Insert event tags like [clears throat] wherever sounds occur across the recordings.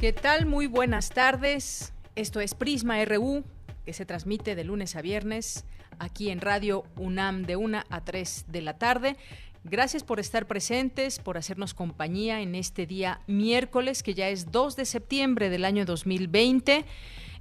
¿Qué tal? Muy buenas tardes. Esto es Prisma RU, que se transmite de lunes a viernes aquí en Radio UNAM de 1 a 3 de la tarde. Gracias por estar presentes, por hacernos compañía en este día miércoles, que ya es 2 de septiembre del año 2020.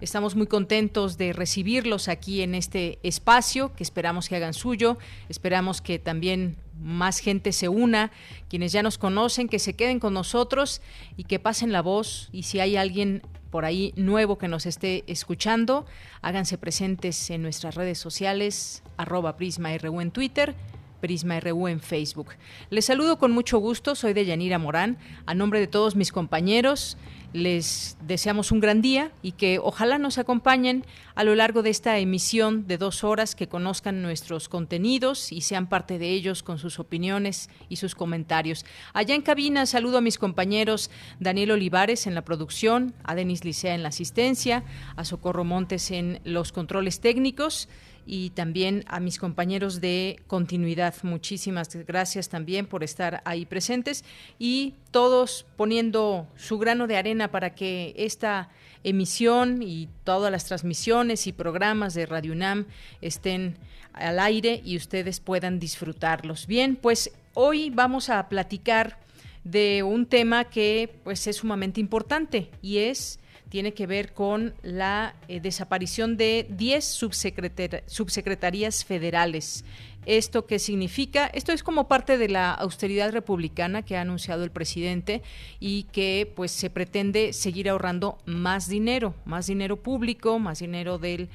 Estamos muy contentos de recibirlos aquí en este espacio que esperamos que hagan suyo. Esperamos que también más gente se una, quienes ya nos conocen, que se queden con nosotros y que pasen la voz. Y si hay alguien por ahí nuevo que nos esté escuchando, háganse presentes en nuestras redes sociales, arroba Prisma RU en Twitter, Prisma RU en Facebook. Les saludo con mucho gusto, soy de Yanira Morán, a nombre de todos mis compañeros les deseamos un gran día y que ojalá nos acompañen a lo largo de esta emisión de dos horas, que conozcan nuestros contenidos y sean parte de ellos con sus opiniones y sus comentarios. Allá en cabina saludo a mis compañeros Daniel Olivares en la producción, a Denis Licea en la asistencia, a Socorro Montes en los controles técnicos y también a mis compañeros de continuidad. Muchísimas gracias también por estar ahí presentes y todos poniendo su grano de arena para que esta emisión y todas las transmisiones y programas de Radio UNAM estén al aire y ustedes puedan disfrutarlos. Bien, pues hoy vamos a platicar de un tema que pues es sumamente importante y es tiene que ver con la eh, desaparición de 10 subsecretarías federales. ¿Esto qué significa? Esto es como parte de la austeridad republicana que ha anunciado el presidente y que pues se pretende seguir ahorrando más dinero, más dinero público, más dinero del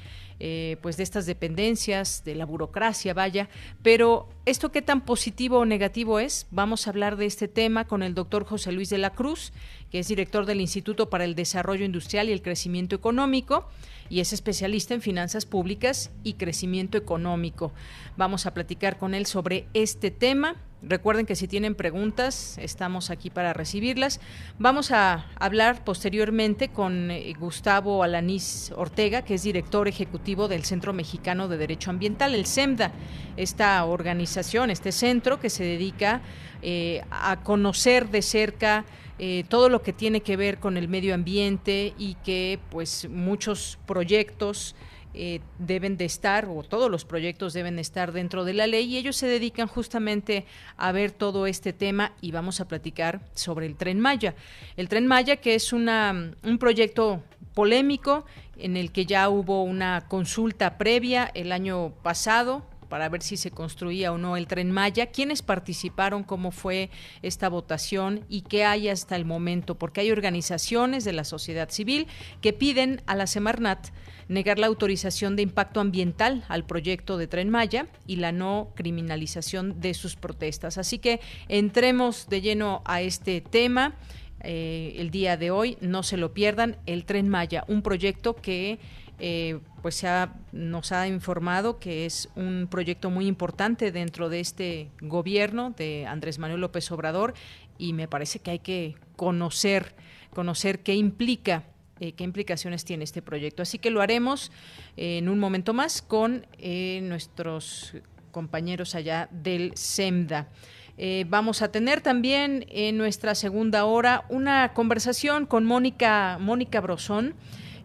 eh, pues de estas dependencias, de la burocracia, vaya. Pero esto qué tan positivo o negativo es, vamos a hablar de este tema con el doctor José Luis de la Cruz, que es director del Instituto para el Desarrollo Industrial y el Crecimiento Económico y es especialista en finanzas públicas y crecimiento económico. Vamos a platicar con él sobre este tema. Recuerden que si tienen preguntas, estamos aquí para recibirlas. Vamos a hablar posteriormente con eh, Gustavo Alanís Ortega, que es director ejecutivo del Centro Mexicano de Derecho Ambiental, el CEMDA, esta organización, este centro que se dedica eh, a conocer de cerca eh, todo lo que tiene que ver con el medio ambiente y que pues muchos proyectos eh, deben de estar o todos los proyectos deben estar dentro de la ley y ellos se dedican justamente a ver todo este tema y vamos a platicar sobre el tren Maya. El tren Maya que es una, un proyecto polémico en el que ya hubo una consulta previa el año pasado para ver si se construía o no el tren Maya, quiénes participaron, cómo fue esta votación y qué hay hasta el momento, porque hay organizaciones de la sociedad civil que piden a la Semarnat negar la autorización de impacto ambiental al proyecto de Tren Maya y la no criminalización de sus protestas. Así que entremos de lleno a este tema. Eh, el día de hoy, no se lo pierdan, el Tren Maya, un proyecto que eh, pues nos ha informado que es un proyecto muy importante dentro de este gobierno de Andrés Manuel López Obrador y me parece que hay que conocer, conocer qué implica eh, qué implicaciones tiene este proyecto. Así que lo haremos en un momento más con eh, nuestros compañeros allá del SEMDA. vamos a tener también en nuestra segunda hora una conversación con Mónica, Mónica Brosón.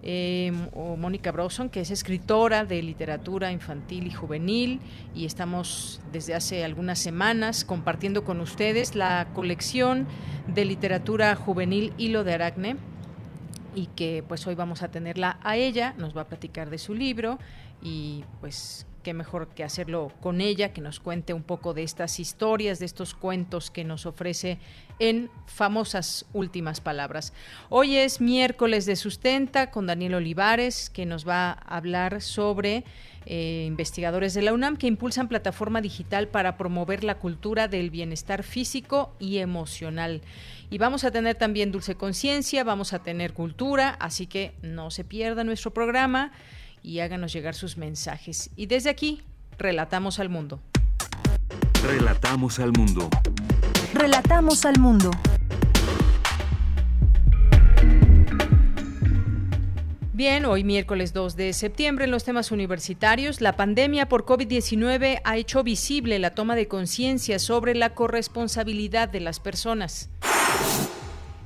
Eh, o Mónica Broson, que es escritora de literatura infantil y juvenil, y estamos desde hace algunas semanas compartiendo con ustedes la colección de literatura juvenil Hilo de Aracne, y que pues hoy vamos a tenerla a ella, nos va a platicar de su libro y pues qué mejor que hacerlo con ella, que nos cuente un poco de estas historias, de estos cuentos que nos ofrece en famosas últimas palabras. Hoy es miércoles de sustenta con Daniel Olivares, que nos va a hablar sobre eh, investigadores de la UNAM que impulsan plataforma digital para promover la cultura del bienestar físico y emocional. Y vamos a tener también dulce conciencia, vamos a tener cultura, así que no se pierda nuestro programa y háganos llegar sus mensajes. Y desde aquí, relatamos al mundo. Relatamos al mundo. Relatamos al mundo. Bien, hoy miércoles 2 de septiembre en los temas universitarios, la pandemia por COVID-19 ha hecho visible la toma de conciencia sobre la corresponsabilidad de las personas.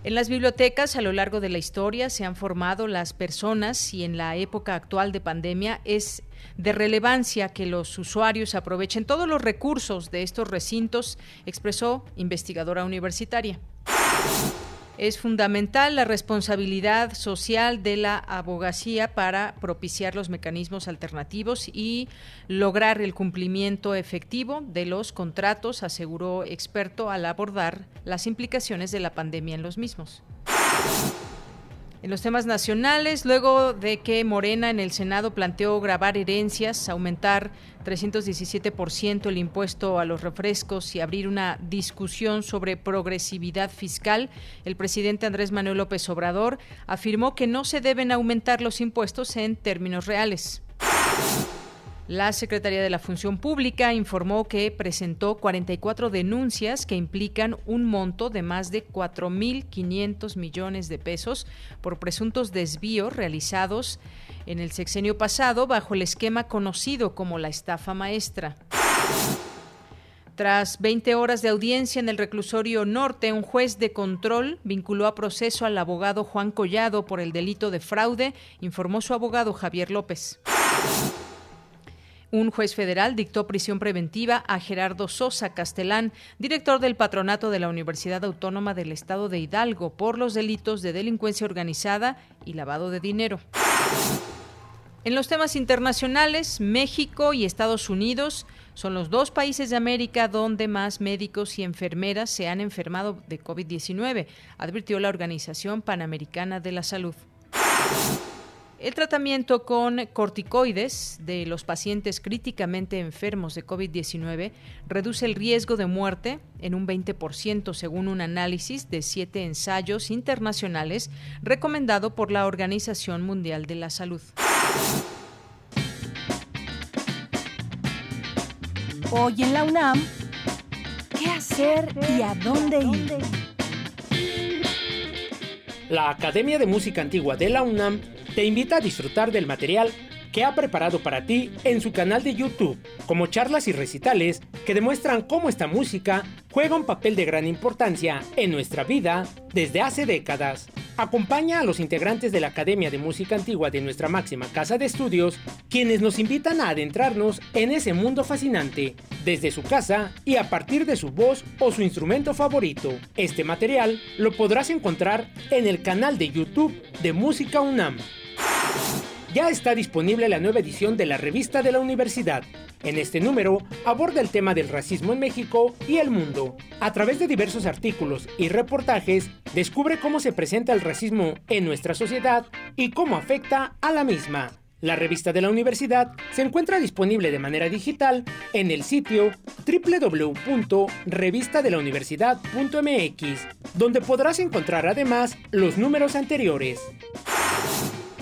En las bibliotecas a lo largo de la historia se han formado las personas y en la época actual de pandemia es de relevancia que los usuarios aprovechen todos los recursos de estos recintos, expresó investigadora universitaria. Es fundamental la responsabilidad social de la abogacía para propiciar los mecanismos alternativos y lograr el cumplimiento efectivo de los contratos, aseguró experto al abordar las implicaciones de la pandemia en los mismos. En los temas nacionales, luego de que Morena en el Senado planteó grabar herencias, aumentar 317% el impuesto a los refrescos y abrir una discusión sobre progresividad fiscal, el presidente Andrés Manuel López Obrador afirmó que no se deben aumentar los impuestos en términos reales. La Secretaría de la Función Pública informó que presentó 44 denuncias que implican un monto de más de 4.500 millones de pesos por presuntos desvíos realizados en el sexenio pasado bajo el esquema conocido como la estafa maestra. Tras 20 horas de audiencia en el reclusorio norte, un juez de control vinculó a proceso al abogado Juan Collado por el delito de fraude, informó su abogado Javier López. Un juez federal dictó prisión preventiva a Gerardo Sosa Castelán, director del patronato de la Universidad Autónoma del Estado de Hidalgo, por los delitos de delincuencia organizada y lavado de dinero. En los temas internacionales, México y Estados Unidos son los dos países de América donde más médicos y enfermeras se han enfermado de COVID-19, advirtió la Organización Panamericana de la Salud. El tratamiento con corticoides de los pacientes críticamente enfermos de COVID-19 reduce el riesgo de muerte en un 20% según un análisis de siete ensayos internacionales recomendado por la Organización Mundial de la Salud. Hoy en la UNAM, ¿qué hacer y a dónde ir? La Academia de Música Antigua de la UNAM te invita a disfrutar del material que ha preparado para ti en su canal de YouTube, como charlas y recitales que demuestran cómo esta música juega un papel de gran importancia en nuestra vida desde hace décadas. Acompaña a los integrantes de la Academia de Música Antigua de nuestra máxima casa de estudios, quienes nos invitan a adentrarnos en ese mundo fascinante, desde su casa y a partir de su voz o su instrumento favorito. Este material lo podrás encontrar en el canal de YouTube de Música UNAM ya está disponible la nueva edición de la revista de la universidad. En este número aborda el tema del racismo en México y el mundo. A través de diversos artículos y reportajes, descubre cómo se presenta el racismo en nuestra sociedad y cómo afecta a la misma. La revista de la universidad se encuentra disponible de manera digital en el sitio www.revistadelauniversidad.mx, donde podrás encontrar además los números anteriores.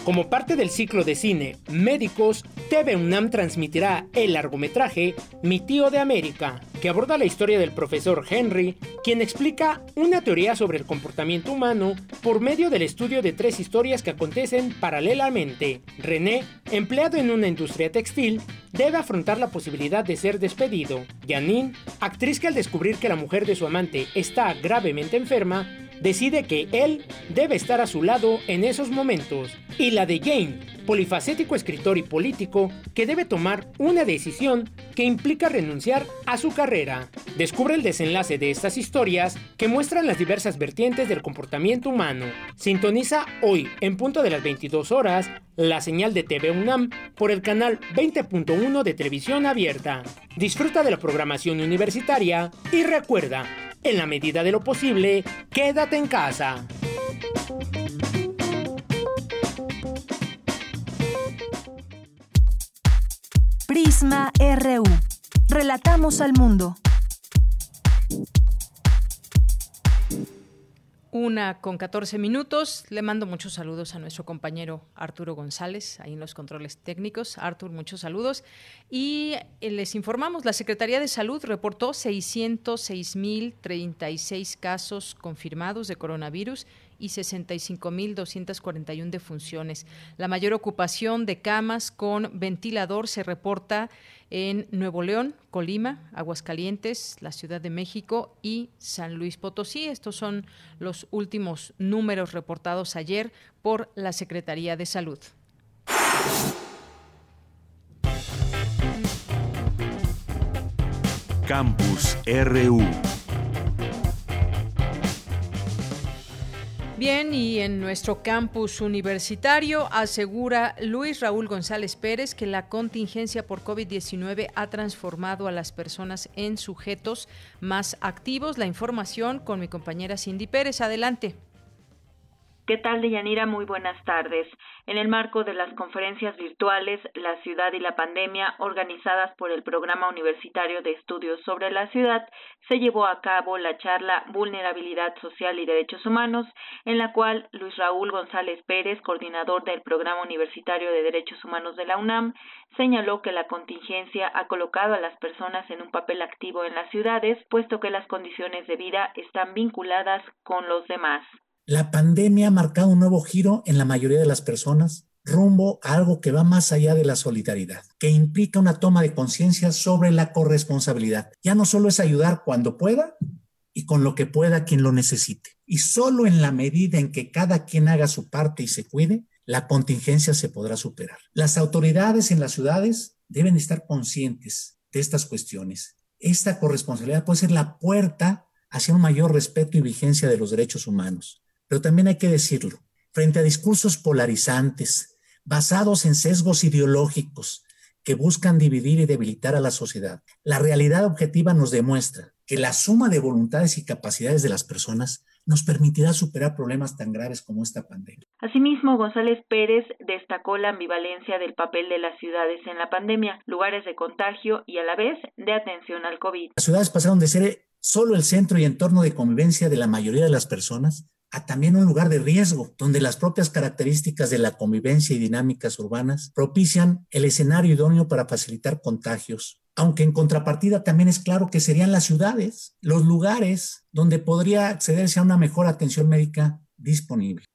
Como parte del ciclo de cine Médicos, TV UNAM transmitirá el largometraje Mi tío de América, que aborda la historia del profesor Henry, quien explica una teoría sobre el comportamiento humano por medio del estudio de tres historias que acontecen paralelamente. René, empleado en una industria textil, debe afrontar la posibilidad de ser despedido. Janine, actriz que al descubrir que la mujer de su amante está gravemente enferma, decide que él debe estar a su lado en esos momentos. Y la de Jane, polifacético escritor y político que debe tomar una decisión que implica renunciar a su carrera. Descubre el desenlace de estas historias que muestran las diversas vertientes del comportamiento humano. Sintoniza hoy, en punto de las 22 horas, la señal de TV UNAM por el canal 20.1 de televisión abierta. Disfruta de la programación universitaria y recuerda, en la medida de lo posible, quédate en casa. Prisma RU. Relatamos al mundo. Una con 14 minutos. Le mando muchos saludos a nuestro compañero Arturo González, ahí en los controles técnicos. Artur, muchos saludos. Y eh, les informamos, la Secretaría de Salud reportó 606.036 casos confirmados de coronavirus y 65.241 defunciones. La mayor ocupación de camas con ventilador se reporta en Nuevo León, Colima, Aguascalientes, la Ciudad de México y San Luis Potosí. Estos son los últimos números reportados ayer por la Secretaría de Salud. Campus RU Bien, y en nuestro campus universitario asegura Luis Raúl González Pérez que la contingencia por COVID-19 ha transformado a las personas en sujetos más activos. La información con mi compañera Cindy Pérez. Adelante. ¿Qué tal, Deyanira? Muy buenas tardes. En el marco de las conferencias virtuales La ciudad y la pandemia, organizadas por el Programa Universitario de Estudios sobre la Ciudad, se llevó a cabo la charla Vulnerabilidad Social y Derechos Humanos, en la cual Luis Raúl González Pérez, coordinador del Programa Universitario de Derechos Humanos de la UNAM, señaló que la contingencia ha colocado a las personas en un papel activo en las ciudades, puesto que las condiciones de vida están vinculadas con los demás. La pandemia ha marcado un nuevo giro en la mayoría de las personas rumbo a algo que va más allá de la solidaridad, que implica una toma de conciencia sobre la corresponsabilidad. Ya no solo es ayudar cuando pueda y con lo que pueda quien lo necesite. Y solo en la medida en que cada quien haga su parte y se cuide, la contingencia se podrá superar. Las autoridades en las ciudades deben estar conscientes de estas cuestiones. Esta corresponsabilidad puede ser la puerta hacia un mayor respeto y vigencia de los derechos humanos. Pero también hay que decirlo, frente a discursos polarizantes, basados en sesgos ideológicos que buscan dividir y debilitar a la sociedad, la realidad objetiva nos demuestra que la suma de voluntades y capacidades de las personas nos permitirá superar problemas tan graves como esta pandemia. Asimismo, González Pérez destacó la ambivalencia del papel de las ciudades en la pandemia, lugares de contagio y a la vez de atención al COVID. Las ciudades pasaron de ser solo el centro y entorno de convivencia de la mayoría de las personas a también un lugar de riesgo, donde las propias características de la convivencia y dinámicas urbanas propician el escenario idóneo para facilitar contagios. Aunque en contrapartida también es claro que serían las ciudades, los lugares donde podría accederse a una mejor atención médica disponible.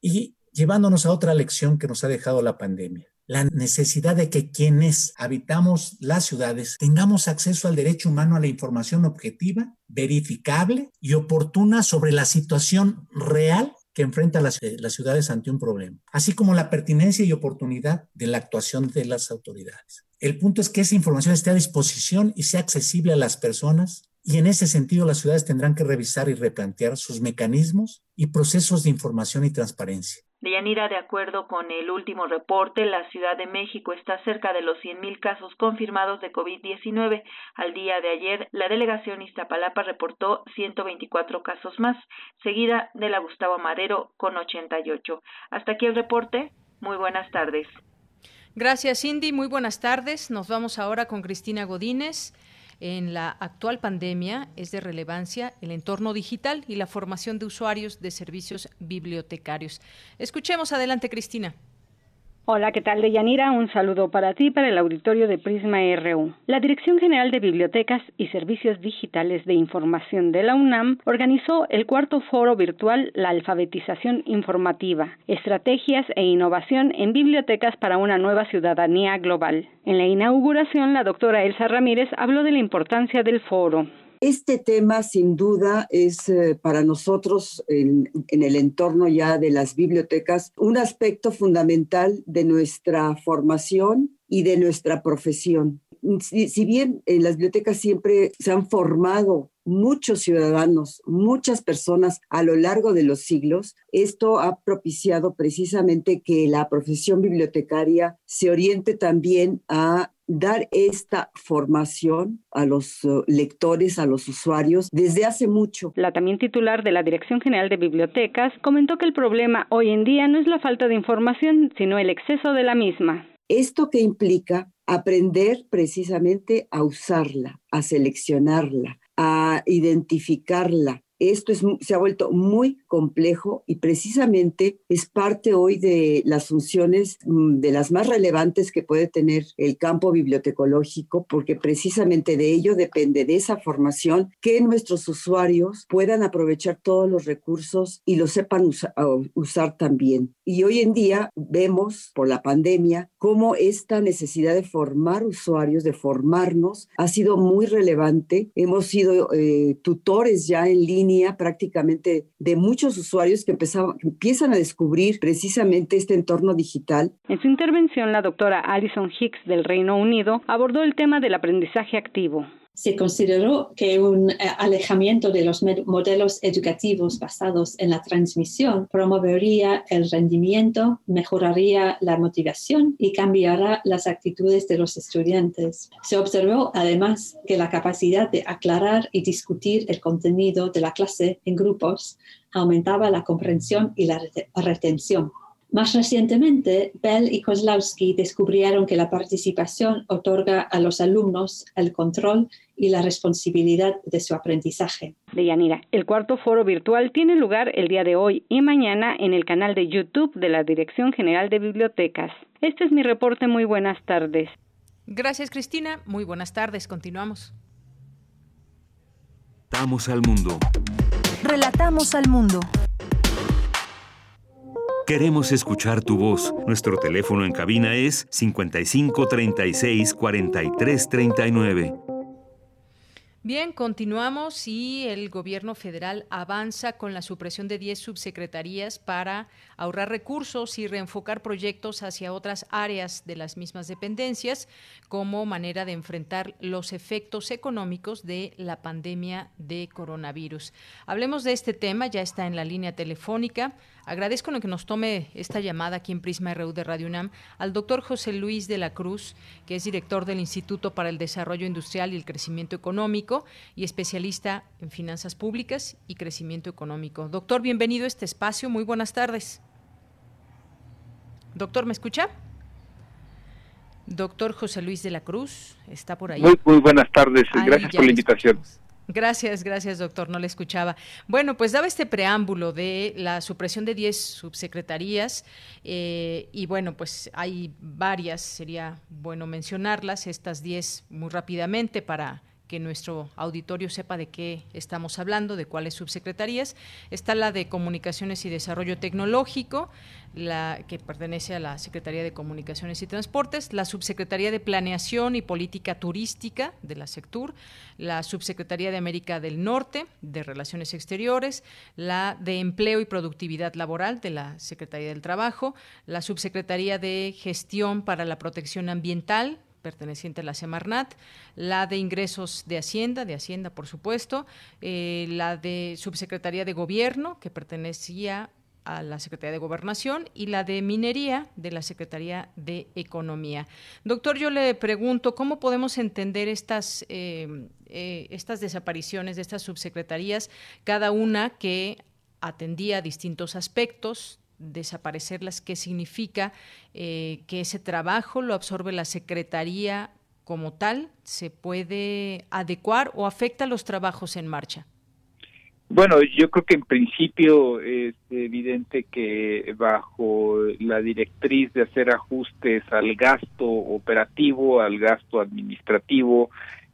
Y llevándonos a otra lección que nos ha dejado la pandemia la necesidad de que quienes habitamos las ciudades tengamos acceso al derecho humano a la información objetiva, verificable y oportuna sobre la situación real que enfrenta las, eh, las, ciudades ante un problema, así como la pertinencia y oportunidad de la actuación de las autoridades. El punto es que esa información esté a disposición y sea accesible a las personas y en ese sentido las ciudades tendrán que revisar y replantear sus mecanismos y procesos de información y transparencia. Deyanira, de acuerdo con el último reporte, la Ciudad de México está cerca de los 100.000 casos confirmados de COVID-19. Al día de ayer, la delegación Iztapalapa reportó 124 casos más, seguida de la Gustavo Madero con 88. Hasta aquí el reporte. Muy buenas tardes. Gracias, Cindy. Muy buenas tardes. Nos vamos ahora con Cristina Godínez. En la actual pandemia es de relevancia el entorno digital y la formación de usuarios de servicios bibliotecarios. Escuchemos adelante, Cristina. Hola, ¿qué tal, Deyanira? Un saludo para ti, para el auditorio de Prisma RU. La Dirección General de Bibliotecas y Servicios Digitales de Información de la UNAM organizó el cuarto foro virtual La alfabetización informativa, estrategias e innovación en bibliotecas para una nueva ciudadanía global. En la inauguración, la doctora Elsa Ramírez habló de la importancia del foro. Este tema sin duda es eh, para nosotros en, el entorno ya de las bibliotecas un aspecto fundamental de nuestra formación y de nuestra profesión. Si, bien en las bibliotecas siempre se han formado muchos ciudadanos, muchas personas a lo largo de los siglos, esto ha propiciado precisamente que la profesión bibliotecaria se oriente también a dar esta formación a los uh, lectores, a los usuarios, desde hace mucho. La también titular de la Dirección General de Bibliotecas comentó que el problema hoy en día no es la falta de información, sino el exceso de la misma. Esto que implica aprender precisamente a usarla, a seleccionarla, a identificarla, esto se ha vuelto muy complejo y precisamente es parte hoy de las funciones mm, de las más relevantes que puede tener el campo bibliotecológico, porque precisamente de ello depende de esa formación que nuestros usuarios puedan aprovechar todos los recursos y los sepan usar también. Y hoy en día vemos por la pandemia cómo esta necesidad de formar usuarios, de formarnos, ha sido muy relevante. Hemos sido eh, tutores ya en línea prácticamente de muchos usuarios que, empiezan a descubrir precisamente este entorno digital. En su intervención, la doctora Alison Hicks del Reino Unido abordó el tema del aprendizaje activo se consideró que un eh, alejamiento de los modelos educativos basados en la transmisión promovería el rendimiento, mejoraría la motivación y cambiará las actitudes de los estudiantes. Se observó además que la capacidad de aclarar y discutir el contenido de la clase en grupos aumentaba la comprensión y la retención. Más recientemente, Bell y Kozlowski descubrieron que la participación otorga a los alumnos el control y la responsabilidad de su aprendizaje. Deyanira, el cuarto foro virtual tiene lugar el día de hoy y mañana en el canal de YouTube de la Dirección General de Bibliotecas. Este es mi reporte. Muy buenas tardes. Gracias, Cristina. Muy buenas tardes. Continuamos. Relatamos al mundo. Relatamos al mundo. Queremos escuchar tu voz. Nuestro teléfono en cabina es 55 36 43 39. Bien, continuamos y el gobierno federal avanza con la supresión de 10 subsecretarías para ahorrar recursos y reenfocar proyectos hacia otras áreas de las mismas dependencias como manera de enfrentar los efectos económicos de la pandemia de coronavirus. Hablemos de este tema, ya está en la línea telefónica Agradezco que nos tome esta llamada aquí en Prisma RU de Radio UNAM al doctor José Luis de la Cruz, que es director del Instituto para el Desarrollo Industrial y el Crecimiento Económico y especialista en finanzas públicas y crecimiento económico. Doctor, bienvenido a este espacio. Muy buenas tardes. Doctor, ¿me escucha? Doctor José Luis de la Cruz, está por ahí. Muy, muy buenas tardes. Gracias por la invitación. Gracias, gracias, doctor. No le escuchaba. Bueno, pues daba este preámbulo de la supresión de 10 subsecretarías eh, y bueno, pues hay varias, sería bueno mencionarlas, estas 10 muy rápidamente para que nuestro auditorio sepa de qué estamos hablando, de cuáles subsecretarías. Está la de Comunicaciones y Desarrollo Tecnológico, la que pertenece a la Secretaría de Comunicaciones y Transportes, la Subsecretaría de Planeación y Política Turística de la Sectur, la Subsecretaría de América del Norte de Relaciones Exteriores, la de Empleo y Productividad Laboral de la Secretaría del Trabajo, la Subsecretaría de Gestión para la Protección Ambiental perteneciente a la Semarnat, la de Ingresos de Hacienda, de Hacienda por supuesto, eh, la de Subsecretaría de Gobierno, que pertenecía a la Secretaría de Gobernación y la de Minería de la Secretaría de Economía. Doctor, yo le pregunto, ¿cómo podemos entender estas, eh, eh, estas desapariciones de estas subsecretarías, cada una que atendía distintos aspectos desaparecerlas, qué significa eh, que ese trabajo lo absorbe la Secretaría como tal, se puede adecuar o afecta los trabajos en marcha. Bueno, yo creo que en principio es evidente que bajo la directriz de hacer ajustes al gasto operativo, al gasto administrativo,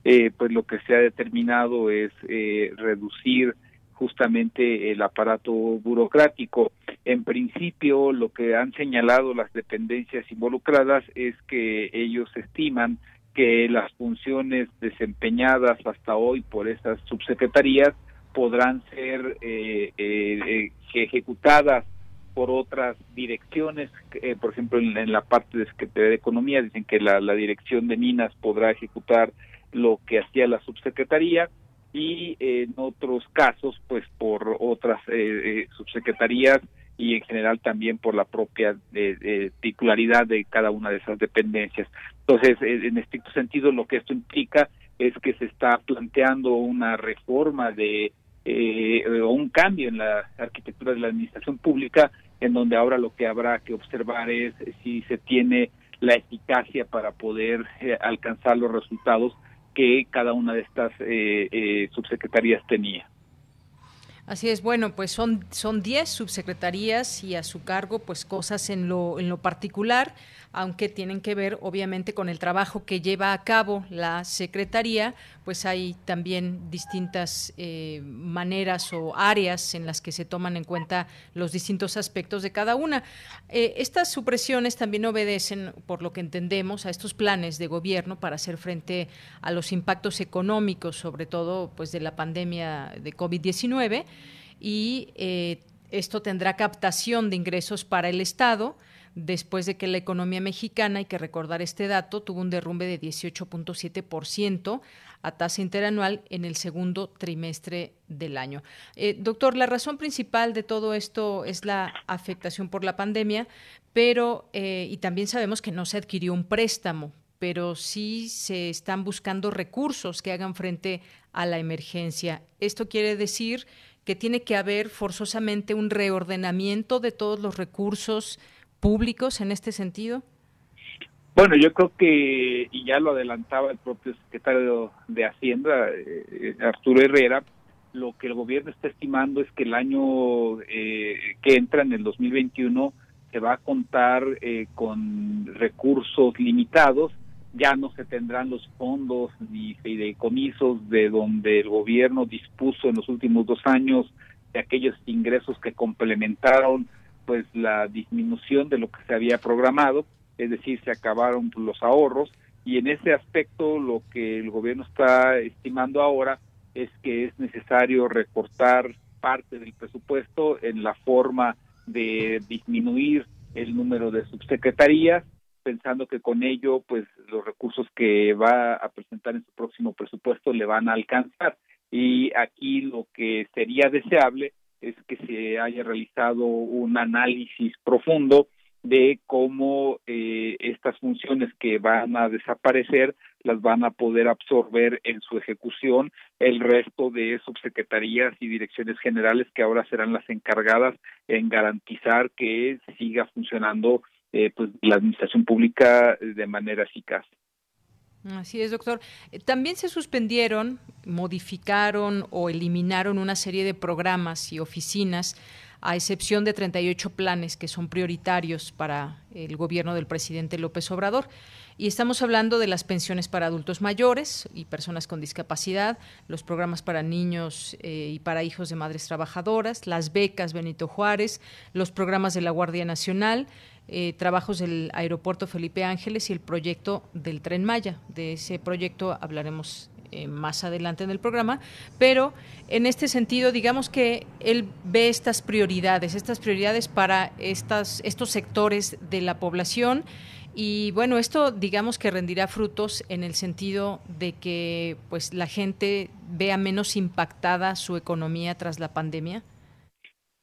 eh, pues lo que se ha determinado es eh, reducir justamente el aparato burocrático. En principio, lo que han señalado las dependencias involucradas es que ellos estiman que las funciones desempeñadas hasta hoy por esas subsecretarías podrán ser eh, eh, ejecutadas por otras direcciones, por ejemplo en, la parte de Secretaría de Economía dicen que la dirección de Minas podrá ejecutar lo que hacía la subsecretaría y en otros casos pues por otras subsecretarías y en general también por la propia eh, titularidad de cada una de esas dependencias. Entonces, en estricto sentido, lo que esto implica es que se está planteando una reforma de eh, o un cambio en la arquitectura de la administración pública, en donde ahora lo que habrá que observar es si se tiene la eficacia para poder eh, alcanzar los resultados que cada una de estas eh, subsecretarías tenía. Así es, bueno, pues son son 10 subsecretarías y a su cargo pues cosas en lo en lo particular aunque tienen que ver obviamente con el trabajo que lleva a cabo la Secretaría, pues hay también distintas eh, maneras o áreas en las que se toman en cuenta los distintos aspectos de cada una. Eh, estas supresiones también obedecen, por lo que entendemos, a estos planes de gobierno para hacer frente a los impactos económicos, sobre todo pues de la pandemia de COVID-19 y eh, esto tendrá captación de ingresos para el Estado después de que la economía mexicana, hay que recordar este dato, tuvo un derrumbe de 18.7% a tasa interanual en el segundo trimestre del año. Eh, doctor, la razón principal de todo esto es la afectación por la pandemia, pero eh, y también sabemos que no se adquirió un préstamo, pero sí se están buscando recursos que hagan frente a la emergencia. Esto quiere decir que tiene que haber forzosamente un reordenamiento de todos los recursos públicos en este sentido? Bueno, yo creo que, y ya lo adelantaba el propio secretario de Hacienda, eh, Arturo Herrera, lo que el gobierno está estimando es que el año eh, que entra, en el 2021, se va a contar eh, con recursos limitados, ya no se tendrán los fondos ni fideicomisos de donde el gobierno dispuso en los últimos dos años de aquellos ingresos que complementaron pues la disminución de lo que se había programado, es decir, se acabaron los ahorros. Y en ese aspecto lo que el gobierno está estimando ahora es que es necesario recortar parte del presupuesto en la forma de disminuir el número de subsecretarías, pensando que con ello pues los recursos que va a presentar en su próximo presupuesto le van a alcanzar. Y aquí lo que sería deseable es que se haya realizado un análisis profundo de cómo eh, estas funciones que van a desaparecer las van a poder absorber en su ejecución el resto de subsecretarías y direcciones generales que ahora serán las encargadas en garantizar que siga funcionando eh, pues la administración pública de manera eficaz. Así es, doctor. Eh, también se suspendieron, modificaron o eliminaron una serie de programas y oficinas, a excepción de 38 planes que son prioritarios para el gobierno del presidente López Obrador. Y estamos hablando de las pensiones para adultos mayores y personas con discapacidad, los programas para niños eh, y para hijos de madres trabajadoras, las becas Benito Juárez, los programas de la Guardia Nacional, eh, trabajos del aeropuerto Felipe Ángeles y el proyecto del tren Maya. De ese proyecto hablaremos eh, más adelante en el programa, pero en este sentido, digamos que él ve estas prioridades, estas prioridades para estas, estos sectores de la población. Y bueno, esto digamos que rendirá frutos en el sentido de que pues la gente vea menos impactada su economía tras la pandemia.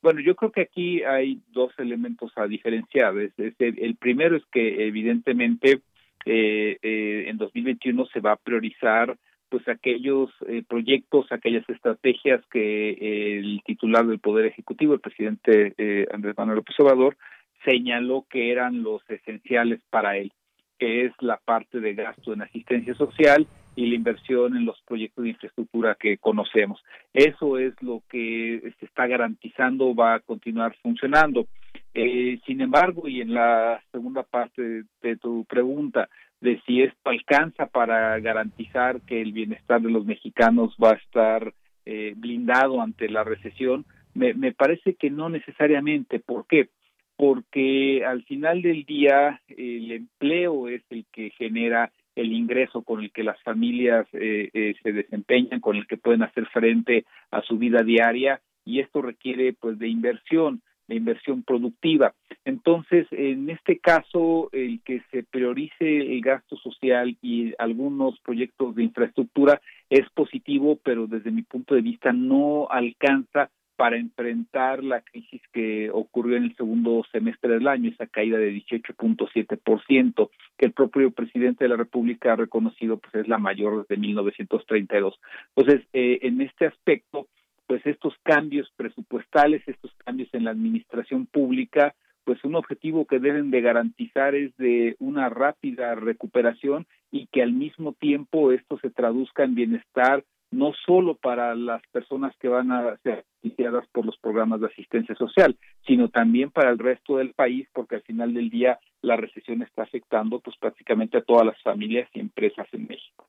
Bueno, yo creo que aquí hay dos elementos a diferenciar. el, primero es que evidentemente eh, eh, en 2021 se va a priorizar pues aquellos eh, proyectos, aquellas estrategias que el titular del Poder Ejecutivo, el presidente Andrés Manuel López Obrador, señaló que eran los esenciales para él, que es la parte de gasto en asistencia social y la inversión en los proyectos de infraestructura que conocemos. Eso es lo que se está garantizando va a continuar funcionando. Eh, sin embargo, y en la segunda parte de, tu pregunta, de si esto alcanza para garantizar que el bienestar de los mexicanos va a estar eh, blindado ante la recesión, me, me parece que no necesariamente. ¿Por qué? Porque al final del día el empleo es el que genera el ingreso con el que las familias eh, eh, se desempeñan, con el que pueden hacer frente a su vida diaria y esto requiere pues de inversión de inversión productiva. Entonces, en este caso, el que se priorice el gasto social y algunos proyectos de infraestructura es positivo, pero desde mi punto de vista no alcanza para enfrentar la crisis que ocurrió en el segundo semestre del año, esa caída de 18.7%, que el propio presidente de la República ha reconocido pues es la mayor desde 1932. Entonces, eh, en este aspecto, pues estos cambios presupuestales, estos cambios en la administración pública, pues un objetivo que deben de garantizar es de una rápida recuperación y que al mismo tiempo esto se traduzca en bienestar no solo para las personas que van a ser beneficiadas por los programas de asistencia social, sino también para el resto del país, porque al final del día la recesión está afectando pues prácticamente a todas las familias y empresas en México.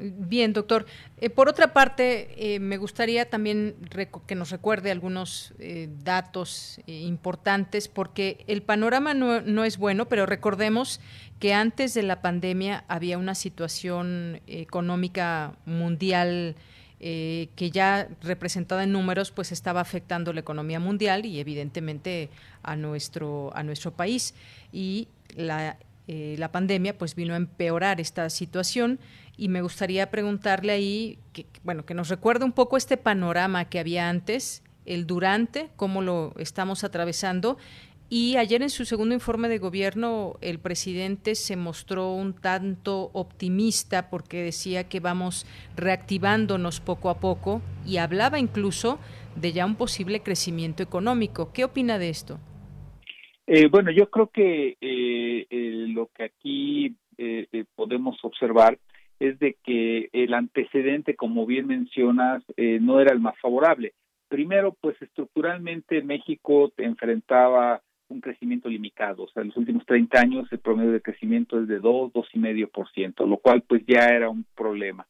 Bien, doctor. Eh, por otra parte, eh, me gustaría también que nos recuerde algunos eh, datos importantes, porque el panorama no, no, es bueno, pero recordemos que antes de la pandemia había una situación económica mundial que ya representada en números, pues estaba afectando la economía mundial y evidentemente a nuestro a nuestro país y la la pandemia pues vino a empeorar esta situación y me gustaría preguntarle ahí, que, bueno, que nos recuerde un poco este panorama que había antes, el durante, cómo lo estamos atravesando. Y ayer en su segundo informe de gobierno el presidente se mostró un tanto optimista porque decía que vamos reactivándonos poco a poco y hablaba incluso de ya un posible crecimiento económico. ¿Qué opina de esto? Eh, bueno, yo creo que eh, eh, lo que aquí podemos observar es de que el antecedente, como bien mencionas, eh, no era el más favorable. Primero, pues estructuralmente México enfrentaba un crecimiento limitado, o sea, en los últimos 30 años el promedio de crecimiento es de 2, 2,5%, lo cual pues ya era un problema.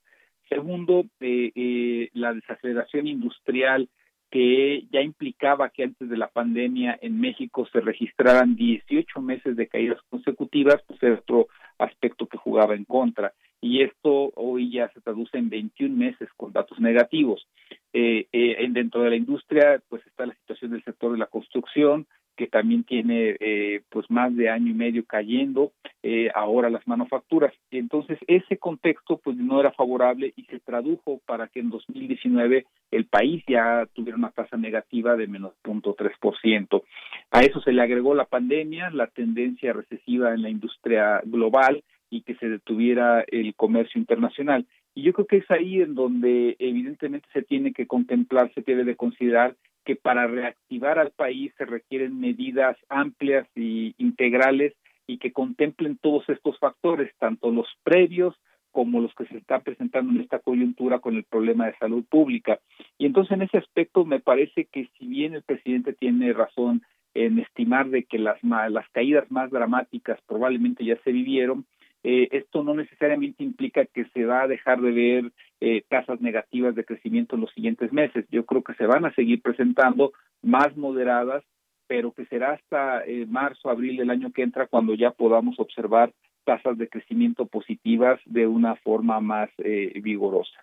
Segundo, eh, eh, la desaceleración industrial que ya implicaba que antes de la pandemia en México se registraran 18 meses de caídas consecutivas, pues era otro aspecto que jugaba en contra y esto hoy ya se traduce en 21 meses con datos negativos. Eh, eh, dentro de la industria, pues está la situación del sector de la construcción, que también tiene eh, pues más de año y medio cayendo, eh, ahora las manufacturas. Entonces, ese contexto pues no era favorable y se tradujo para que en 2019 el país ya tuviera una tasa negativa de menos 0.3%. A eso se le agregó la pandemia, la tendencia recesiva en la industria global, y que se detuviera el comercio internacional. Y yo creo que es ahí en donde evidentemente se tiene que contemplar, se debe de considerar que para reactivar al país se requieren medidas amplias y integrales y que contemplen todos estos factores, tanto los previos como los que se están presentando en esta coyuntura con el problema de salud pública. Y entonces en ese aspecto me parece que si bien el presidente tiene razón en estimar de que las, las caídas más dramáticas probablemente ya se vivieron, eh, esto no necesariamente implica que se va a dejar de ver eh, tasas negativas de crecimiento en los siguientes meses. Yo creo que se van a seguir presentando más moderadas, pero que será hasta eh, marzo, abril del año que entra cuando ya podamos observar tasas de crecimiento positivas de una forma más vigorosa.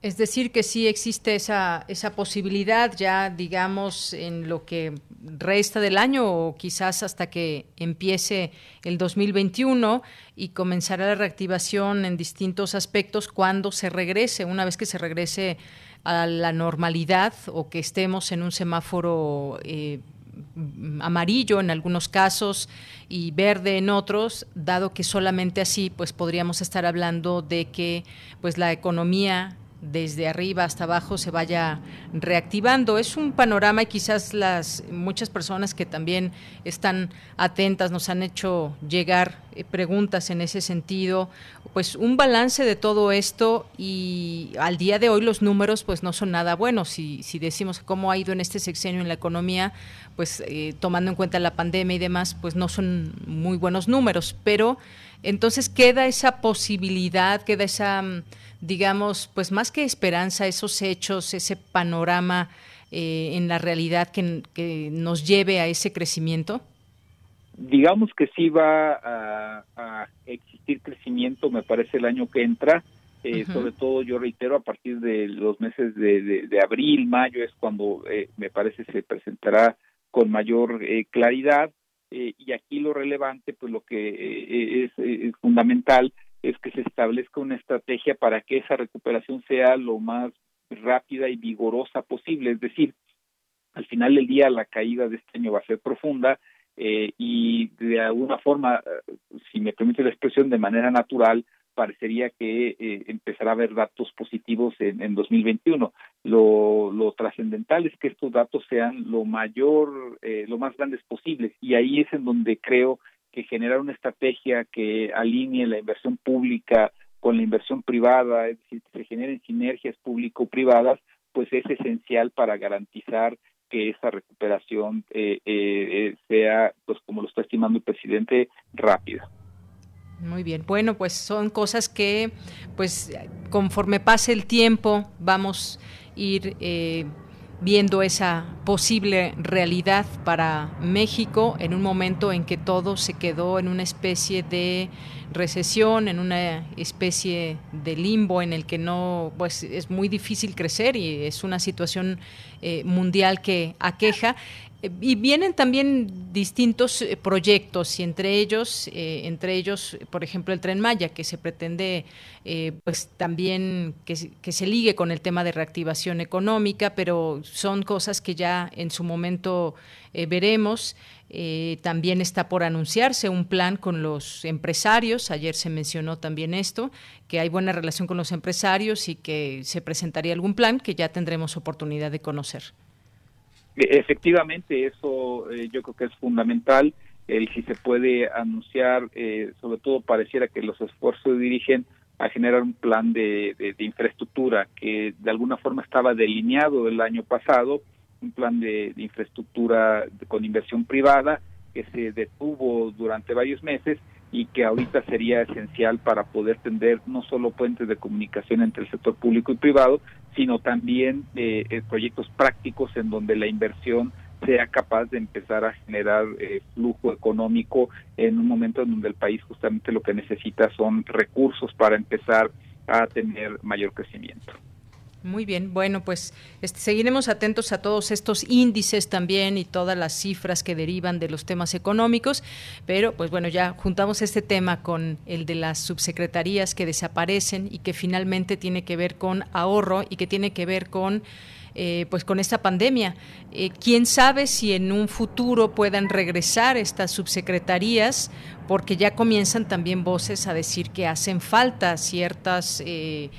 Es decir, que sí existe esa, esa posibilidad ya, digamos, en lo que resta del año o quizás hasta que empiece el 2021 y comenzará la reactivación en distintos aspectos cuando se regrese, una vez que se regrese a la normalidad o que estemos en un semáforo eh, amarillo en algunos casos y verde en otros, dado que solamente así pues podríamos estar hablando de que pues la economía desde arriba hasta abajo se vaya reactivando. Es un panorama y quizás las muchas personas que también están atentas nos han hecho llegar eh, preguntas en ese sentido, pues un balance de todo esto y al día de hoy los números pues no son nada buenos. Si, si decimos cómo ha ido en este sexenio en la economía, pues eh, tomando en cuenta la pandemia y demás, pues no son muy buenos números, pero entonces queda esa posibilidad, queda esa digamos, pues más que esperanza, esos hechos, ese panorama eh, en la realidad que, que, nos lleve a ese crecimiento? Digamos que sí va a, a existir crecimiento, me parece, el año que entra. Eh, sobre todo, yo reitero, a partir de los meses de, abril, mayo, es cuando eh, me parece se presentará con mayor eh, claridad. y aquí lo relevante, pues lo que es, es fundamental es que se establezca una estrategia para que esa recuperación sea lo más rápida y vigorosa posible. Es decir, al final del día la caída de este año va a ser profunda eh, y de alguna forma, eh, si me permite la expresión, de manera natural, parecería que eh, empezará a haber datos positivos en, en 2021. Lo, lo trascendental es que estos datos sean lo mayor, eh, lo más grandes posibles y ahí es en donde creo que generar una estrategia que alinee la inversión pública con la inversión privada, es decir, que se generen sinergias público-privadas, pues es esencial para garantizar que esa recuperación eh, eh, sea, pues como lo está estimando el presidente, rápida. Muy bien, bueno, pues son cosas que, pues conforme pase el tiempo, vamos a ir eh, viendo esa posible realidad para México en un momento en que todo se quedó en una especie de recesión, en una especie de limbo en el que no, pues es muy difícil crecer y es una situación eh, mundial que aqueja. Y vienen también distintos eh, proyectos y entre ellos, eh, entre ellos, por ejemplo, el Tren Maya, que se pretende, eh, pues también que, que, se ligue con el tema de reactivación económica, pero son cosas que ya en su momento veremos. también está por anunciarse un plan con los empresarios. Ayer se mencionó también esto, que hay buena relación con los empresarios y que se presentaría algún plan que ya tendremos oportunidad de conocer. Efectivamente, eso eh, yo creo que es fundamental, el si se puede anunciar, eh, sobre todo pareciera que los esfuerzos dirigen a generar un plan de, infraestructura que de alguna forma estaba delineado el año pasado, un plan de, infraestructura con inversión privada que se detuvo durante varios meses y que ahorita sería esencial para poder tender no solo puentes de comunicación entre el sector público y privado, sino también eh, eh, proyectos prácticos en donde la inversión sea capaz de empezar a generar eh, flujo económico en un momento en donde el país justamente lo que necesita son recursos para empezar a tener mayor crecimiento. Muy bien, bueno, pues este, seguiremos atentos a todos estos índices también y todas las cifras que derivan de los temas económicos, pero pues bueno, ya juntamos este tema con el de las subsecretarías que desaparecen y que finalmente tiene que ver con ahorro y que tiene que ver con eh, pues con esta pandemia. Eh, ¿Quién sabe si en un futuro puedan regresar estas subsecretarías? Porque ya comienzan también voces a decir que hacen falta ciertas... Eh,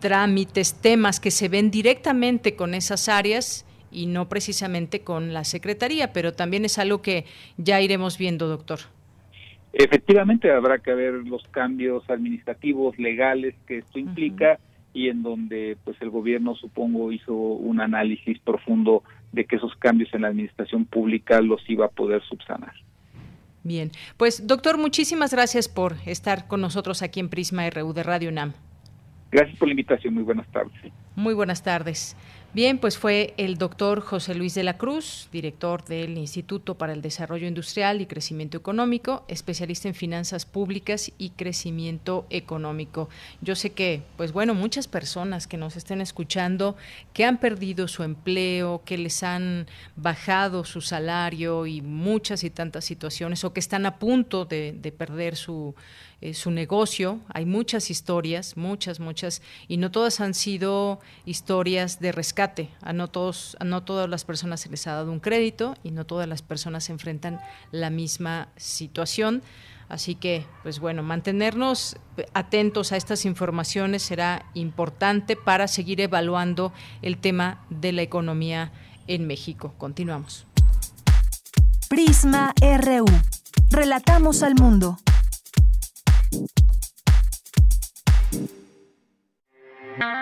trámites, temas que se ven directamente con esas áreas y no precisamente con la Secretaría, pero también es algo que ya iremos viendo, doctor. Efectivamente, habrá que ver los cambios administrativos, legales que esto implica y en donde pues el gobierno supongo hizo un análisis profundo de que esos cambios en la administración pública los iba a poder subsanar. Bien, pues doctor, muchísimas gracias por estar con nosotros aquí en Prisma RU de Radio UNAM. Gracias por la invitación. Muy buenas tardes. Muy buenas tardes. Bien, pues fue el doctor José Luis de la Cruz, director del Instituto para el Desarrollo Industrial y Crecimiento Económico, especialista en finanzas públicas y crecimiento económico. Yo sé que, pues bueno, muchas personas que nos estén escuchando, que han perdido su empleo, que les han bajado su salario y muchas y tantas situaciones, o que están a punto de, de perder su eh, su negocio. Hay muchas historias, muchas, muchas, y no todas han sido historias de rescate. A no, todos, a no todas las personas se les ha dado un crédito y no todas las personas se enfrentan la misma situación. Así que, pues bueno, mantenernos atentos a estas informaciones será importante para seguir evaluando el tema de la economía en México. Continuamos. Prisma RU. Relatamos al mundo.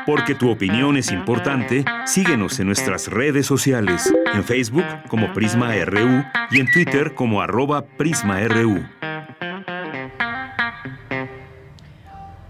Porque tu opinión es importante, síguenos en nuestras redes sociales, en Facebook como Prisma RU y en Twitter como arroba PrismaRU.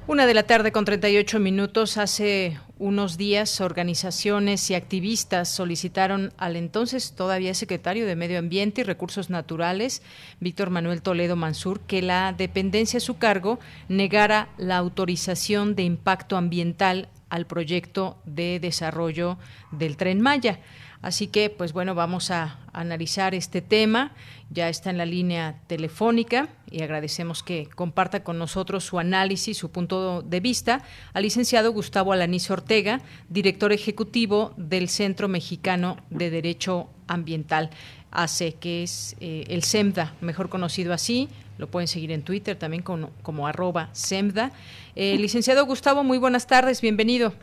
Una de la tarde con 38 minutos. Hace unos días, organizaciones y activistas solicitaron al entonces todavía secretario de Medio Ambiente y Recursos Naturales, Víctor Manuel Toledo Mansur, que la dependencia a su cargo negara la autorización de impacto ambiental al proyecto de desarrollo del tren Maya. Así que, pues bueno, vamos a analizar este tema. Ya está en la línea telefónica y agradecemos que comparta con nosotros su análisis, su punto de vista, al licenciado Gustavo Alaniz Ortega, director ejecutivo del Centro Mexicano de Derecho Ambiental, ACE, que es eh, el SEMDA, mejor conocido así. Lo pueden seguir en Twitter también como, como arroba SEMDA. Eh, licenciado Gustavo, muy buenas tardes, bienvenido.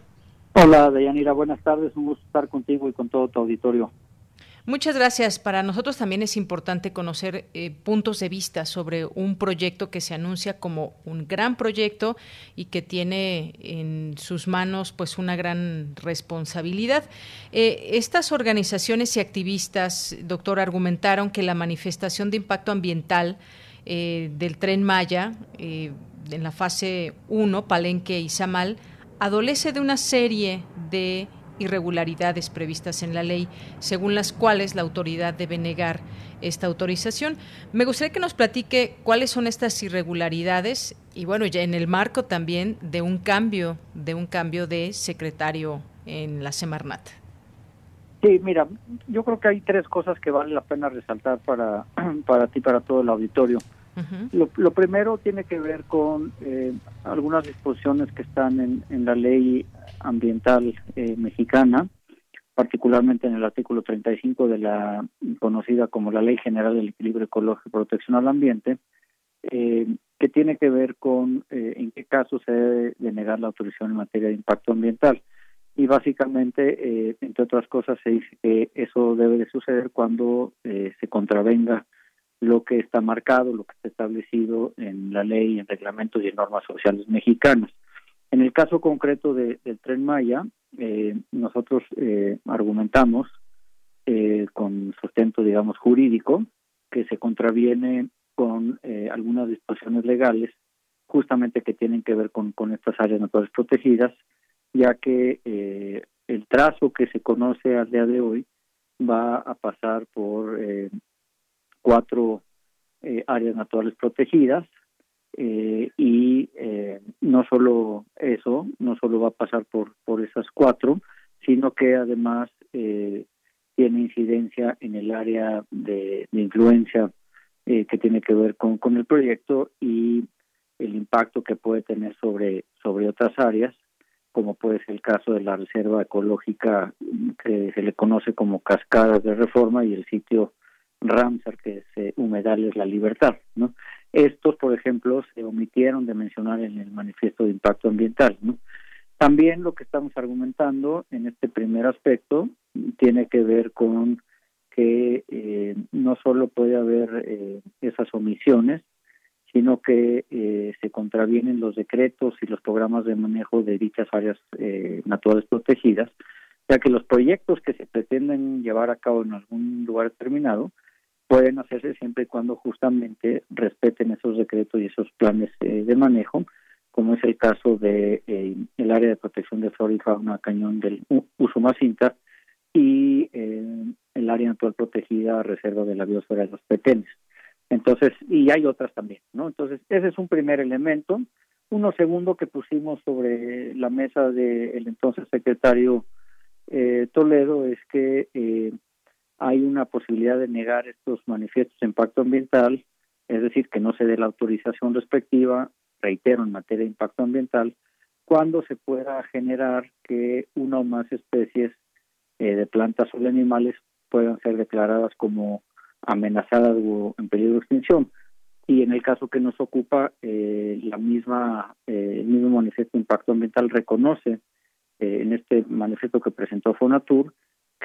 Hola, Deyanira, buenas tardes. Un gusto estar contigo y con todo tu auditorio. Muchas gracias. Para nosotros también es importante conocer eh, puntos de vista sobre un proyecto que se anuncia como un gran proyecto y que tiene en sus manos pues una gran responsabilidad. Eh, estas organizaciones y activistas, doctor, argumentaron que la manifestación de impacto ambiental eh, del tren Maya en la fase 1, Palenque y Samal, adolece de una serie de irregularidades previstas en la ley, según las cuales la autoridad debe negar esta autorización. Me gustaría que nos platique cuáles son estas irregularidades y bueno, ya en el marco también de un cambio, de un cambio de secretario en la Semarnat. Sí, mira, yo creo que hay tres cosas que vale la pena resaltar para, [clears throat] para ti, para todo el auditorio lo, primero tiene que ver con eh, algunas disposiciones que están en, la ley ambiental eh, mexicana, particularmente en el artículo 35 de la conocida como la Ley General del Equilibrio Ecológico y Protección al Ambiente, eh, que tiene que ver con en qué caso se debe denegar la autorización en materia de impacto ambiental. Y básicamente, entre otras cosas, se dice que eso debe de suceder cuando se contravenga lo que está marcado, lo que está establecido en la ley, en reglamentos y en normas sociales mexicanas. En el caso concreto del tren Maya, eh, nosotros eh, argumentamos eh, con sustento, digamos, jurídico, que se contraviene con algunas disposiciones legales, justamente que tienen que ver con, con estas áreas naturales protegidas, ya que el trazo que se conoce al día de hoy va a pasar por cuatro eh, áreas naturales protegidas eh, y eh, no solo eso, no solo va a pasar por, por esas cuatro, sino que además tiene incidencia en el área de, influencia que tiene que ver con, con el proyecto y el impacto que puede tener sobre, sobre otras áreas, como puede ser el caso de la reserva ecológica que se le conoce como Cascadas de Reforma y el sitio Ramsar, que es eh, Humedales La Libertad. ¿no? Estos, por ejemplo, se omitieron de mencionar en el manifiesto de impacto ambiental. ¿no? También lo que estamos argumentando en este primer aspecto tiene que ver con que eh, no solo puede haber eh, esas omisiones, sino que se contravienen los decretos y los programas de manejo de dichas áreas naturales protegidas, ya que los proyectos que se pretenden llevar a cabo en algún lugar determinado pueden hacerse siempre y cuando justamente respeten esos decretos y esos planes eh, de manejo, como es el caso de eh, el área de protección de flora y fauna cañón del Usumacinta y eh, el área natural protegida reserva de la biosfera de los petenes. Entonces, y hay otras también, ¿no? Entonces, ese es un primer elemento. Uno segundo que pusimos sobre la mesa del entonces secretario Toledo es que hay una posibilidad de negar estos manifiestos de impacto ambiental, es decir, que no se dé la autorización respectiva, reitero, en materia de impacto ambiental, cuando se pueda generar que una o más especies eh, de plantas o de animales puedan ser declaradas como amenazadas o en peligro de extinción. Y en el caso que nos ocupa, eh, la misma, eh, el mismo manifiesto de impacto ambiental reconoce en este manifiesto que presentó Fonatur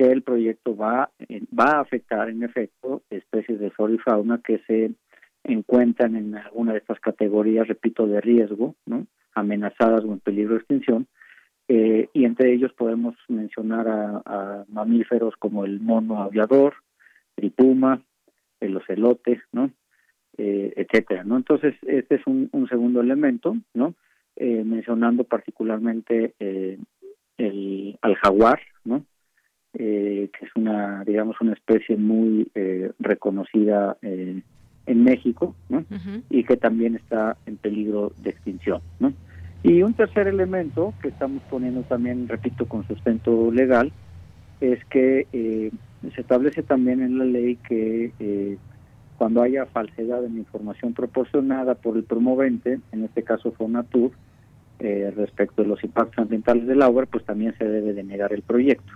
que el proyecto va, va a afectar en efecto especies de flora y fauna que se encuentran en alguna de estas categorías, repito, de riesgo, ¿no? amenazadas o en peligro de extinción, eh, y entre ellos podemos mencionar a, mamíferos como el mono aviador, el puma, el ocelote, ¿no? Eh, etcétera, ¿no? Entonces, este es un, segundo elemento, ¿no? Eh, mencionando particularmente el al jaguar, ¿no? Eh, que es una, digamos, una especie muy eh, reconocida eh, en México, ¿no? Y que también está en peligro de extinción, ¿no? Y un tercer elemento que estamos poniendo también, repito, con sustento legal, es que se establece también en la ley que cuando haya falsedad en información proporcionada por el promovente, en este caso Fonatur, eh, respecto de los impactos ambientales de la obra, pues también se debe de negar el proyecto.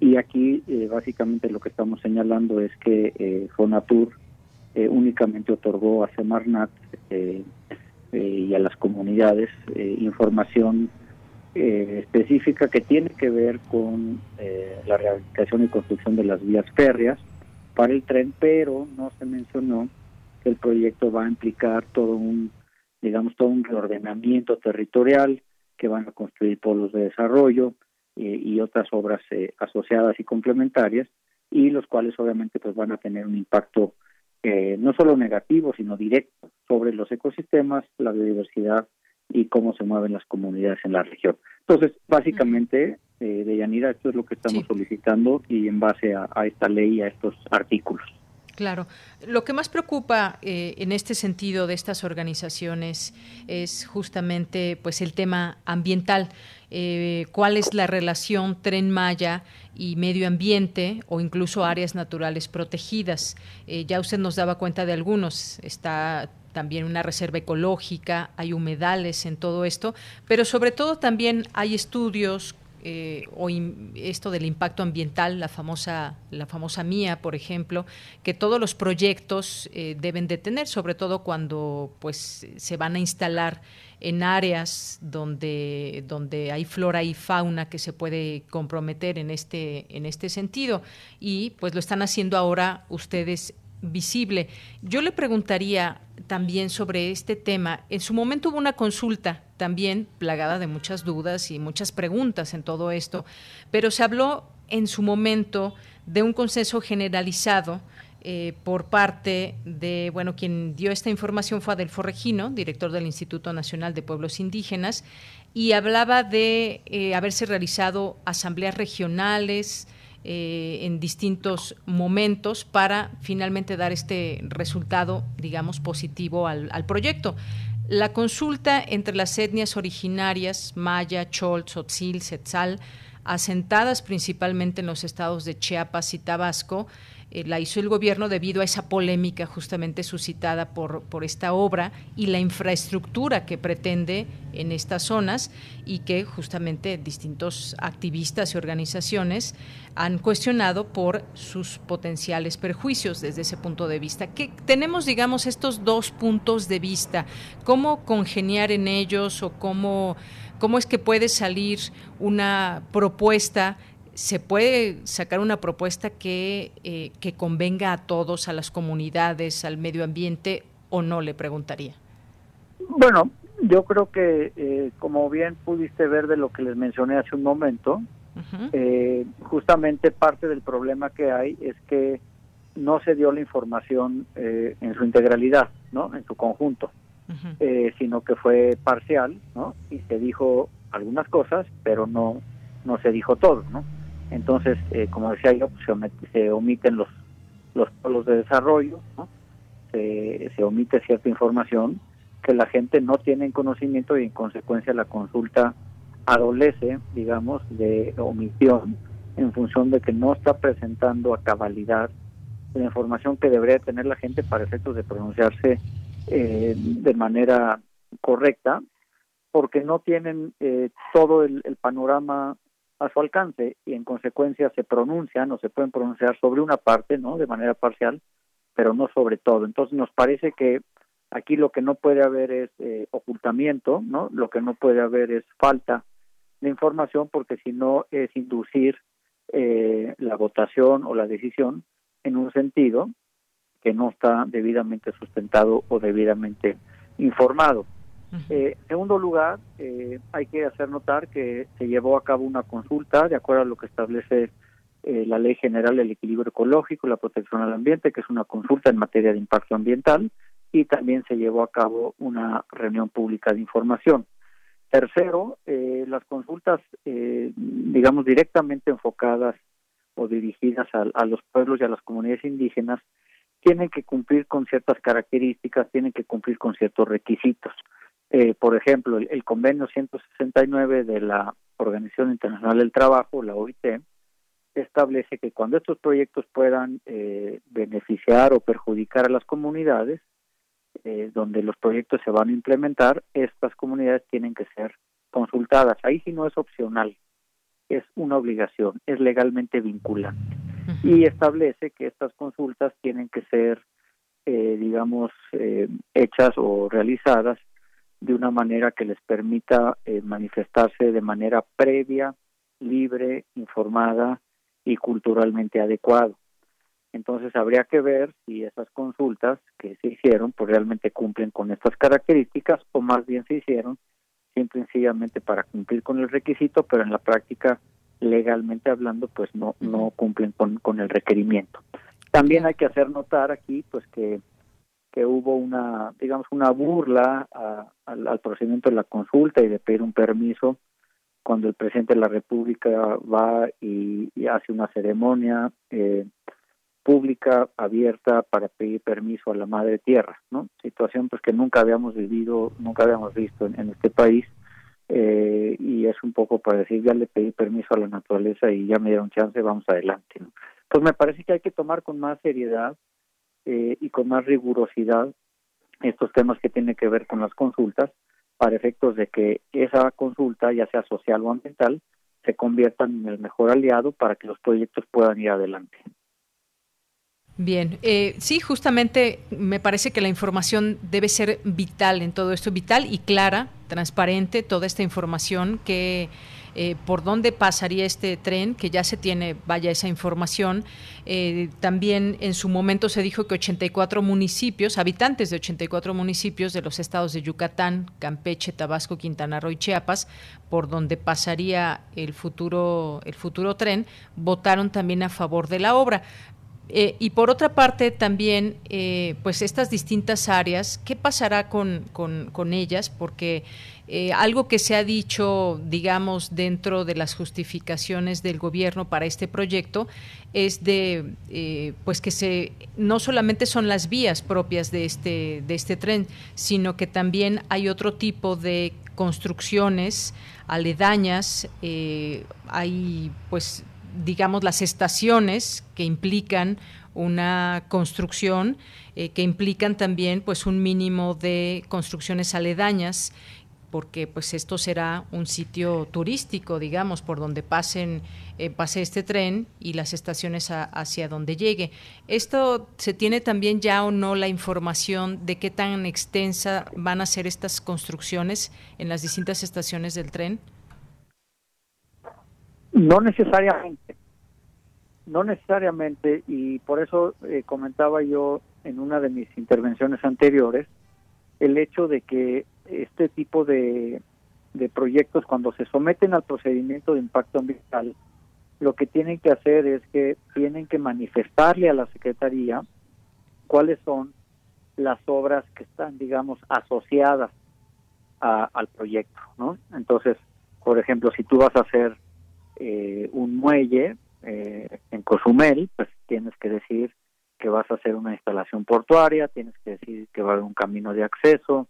Y aquí eh, básicamente lo que estamos señalando es que eh, eh, únicamente otorgó a Semarnat y a las comunidades información específica que tiene que ver con la rehabilitación y construcción de las vías férreas para el tren, pero no se mencionó que el proyecto va a implicar todo un digamos, todo un reordenamiento territorial que van a construir polos de desarrollo eh, y otras obras eh, asociadas y complementarias y los cuales obviamente pues van a tener un impacto eh, no solo negativo sino directo sobre los ecosistemas, la biodiversidad y cómo se mueven las comunidades en la región. Entonces, básicamente, eh, de Yanira, esto es lo que estamos solicitando y en base a, a esta ley y a estos artículos. Claro. Lo que más preocupa eh, en este sentido de estas organizaciones es justamente pues el tema ambiental. Eh, ¿Cuál es la relación Tren Maya y medio ambiente o incluso áreas naturales protegidas? Eh, ya usted nos daba cuenta de algunos. Está también una reserva ecológica, hay humedales en todo esto, pero sobre todo también hay estudios eh, o esto del impacto ambiental, la famosa, la famosa mía, por ejemplo, que todos los proyectos eh, deben de tener, sobre todo cuando pues se van a instalar en áreas donde, donde hay flora y fauna que se puede comprometer en este, en este sentido. Y pues lo están haciendo ahora ustedes visible. Yo le preguntaría también sobre este tema. En su momento hubo una consulta también plagada de muchas dudas y muchas preguntas en todo esto, pero se habló en su momento de un consenso generalizado eh, por parte de, bueno, quien dio esta información fue Adelfo Regino, director del Instituto Nacional de Pueblos Indígenas, y hablaba de eh, haberse realizado asambleas regionales, eh, en distintos momentos para finalmente dar este resultado, digamos, positivo al, proyecto. La consulta entre las etnias originarias, Maya, Chol, Tzotzil, Setzal, asentadas principalmente en los estados de Chiapas y Tabasco, eh, la hizo el gobierno debido a esa polémica justamente suscitada por, por esta obra y la infraestructura que pretende en estas zonas y que justamente distintos activistas y organizaciones han cuestionado por sus potenciales perjuicios desde ese punto de vista. Que tenemos, digamos, estos dos puntos de vista, cómo congeniar en ellos o cómo, cómo es que puede salir una propuesta se puede sacar una propuesta que, eh, que convenga a todos, a las comunidades, al medio ambiente, o no, le preguntaría. Bueno, yo creo que, eh, como bien pudiste ver de lo que les mencioné hace un momento, eh, justamente parte del problema que hay es que no se dio la información en su integralidad, ¿no? En su conjunto, sino que fue parcial, ¿no? Y se dijo algunas cosas, pero no no se dijo todo, ¿no? Entonces, eh, como decía yo, pues, se, omiten los, los polos de desarrollo, se, se omite cierta información que la gente no tiene en conocimiento y en consecuencia la consulta adolece, digamos, de omisión en función de que no está presentando a cabalidad la información que debería tener la gente para efectos de pronunciarse eh, de manera correcta, porque no tienen eh, todo el, panorama a su alcance y en consecuencia se pronuncian o se pueden pronunciar sobre una parte, ¿no? De manera parcial, pero no sobre todo. Entonces nos parece que aquí lo que no puede haber es eh, ocultamiento, ¿no? Lo que no puede haber es falta de información porque si no es inducir eh, la votación o la decisión en un sentido que no está debidamente sustentado o debidamente informado. Eh, en segundo lugar, eh, hay que hacer notar que se llevó a cabo una consulta de acuerdo a lo que establece eh, la Ley General del Equilibrio Ecológico y la Protección al Ambiente, que es una consulta en materia de impacto ambiental, y también se llevó a cabo una reunión pública de información. Tercero, eh, las consultas, eh, digamos, directamente enfocadas o dirigidas a, los pueblos y a las comunidades indígenas, tienen que cumplir con ciertas características, tienen que cumplir con ciertos requisitos. Eh, por ejemplo, el, convenio 169 de la Organización Internacional del Trabajo, la OIT, establece que cuando estos proyectos puedan beneficiar o perjudicar a las comunidades, eh, donde los proyectos se van a implementar, estas comunidades tienen que ser consultadas. Ahí sí no es opcional, es una obligación, es legalmente vinculante. Y establece que estas consultas tienen que ser, eh, digamos, eh, hechas o realizadas de una manera que les permita manifestarse de manera previa, libre, informada y culturalmente adecuado. Entonces habría que ver si esas consultas que se hicieron pues realmente cumplen con estas características o más bien se hicieron simple y sencillamente para cumplir con el requisito, pero en la práctica legalmente hablando pues no no cumplen con, con el requerimiento. También hay que hacer notar aquí pues que que hubo una digamos una burla al, procedimiento de la consulta y de pedir un permiso cuando el presidente de la República va y, y hace una ceremonia eh, pública abierta para pedir permiso a la madre tierra, ¿no? Situación pues que nunca habíamos vivido, nunca habíamos visto en, este país eh, y es un poco para decir ya le pedí permiso a la naturaleza y ya me dieron chance, vamos adelante, ¿no? Pues me parece que hay que tomar con más seriedad eh, y con más rigurosidad estos temas que tienen que ver con las consultas para efectos de que esa consulta, ya sea social o ambiental, se conviertan en el mejor aliado para que los proyectos puedan ir adelante. Bien, eh, sí, justamente me parece que la información debe ser vital en todo esto, vital y clara, transparente, toda esta información que eh, por dónde pasaría este tren, que ya se tiene, vaya esa información. Eh, también en su momento se dijo que 84 municipios, habitantes de 84 municipios de los estados de Yucatán, Campeche, Tabasco, Quintana Roo y Chiapas, por donde pasaría el futuro, el futuro tren, votaron también a favor de la obra. Eh, y por otra parte, también, pues estas distintas áreas, ¿qué pasará con, con, ellas? Porque eh, algo que se ha dicho, digamos, dentro de las justificaciones del gobierno para este proyecto es de, pues que se, no solamente son las vías propias de este, de este tren, sino que también hay otro tipo de construcciones aledañas, hay, pues, digamos, las estaciones que implican una construcción, eh, que implican también pues un mínimo de construcciones aledañas, porque pues esto será un sitio turístico, digamos, por donde pasen eh, pase este tren y las estaciones hacia donde llegue. Esto se tiene también ya o no la información de qué tan extensa van a ser estas construcciones en las distintas estaciones del tren. No necesariamente, no necesariamente, y por eso eh, comentaba yo en una de mis intervenciones anteriores el hecho de que este tipo de, de proyectos, cuando se someten al procedimiento de impacto ambiental, lo que tienen que hacer es que tienen que manifestarle a la Secretaría cuáles son las obras que están, digamos, asociadas al proyecto, ¿no? Entonces, por ejemplo, si tú vas a hacer eh, un muelle eh, en Cozumel, pues tienes que decir que vas a hacer una instalación portuaria, tienes que decir que va a haber un camino de acceso,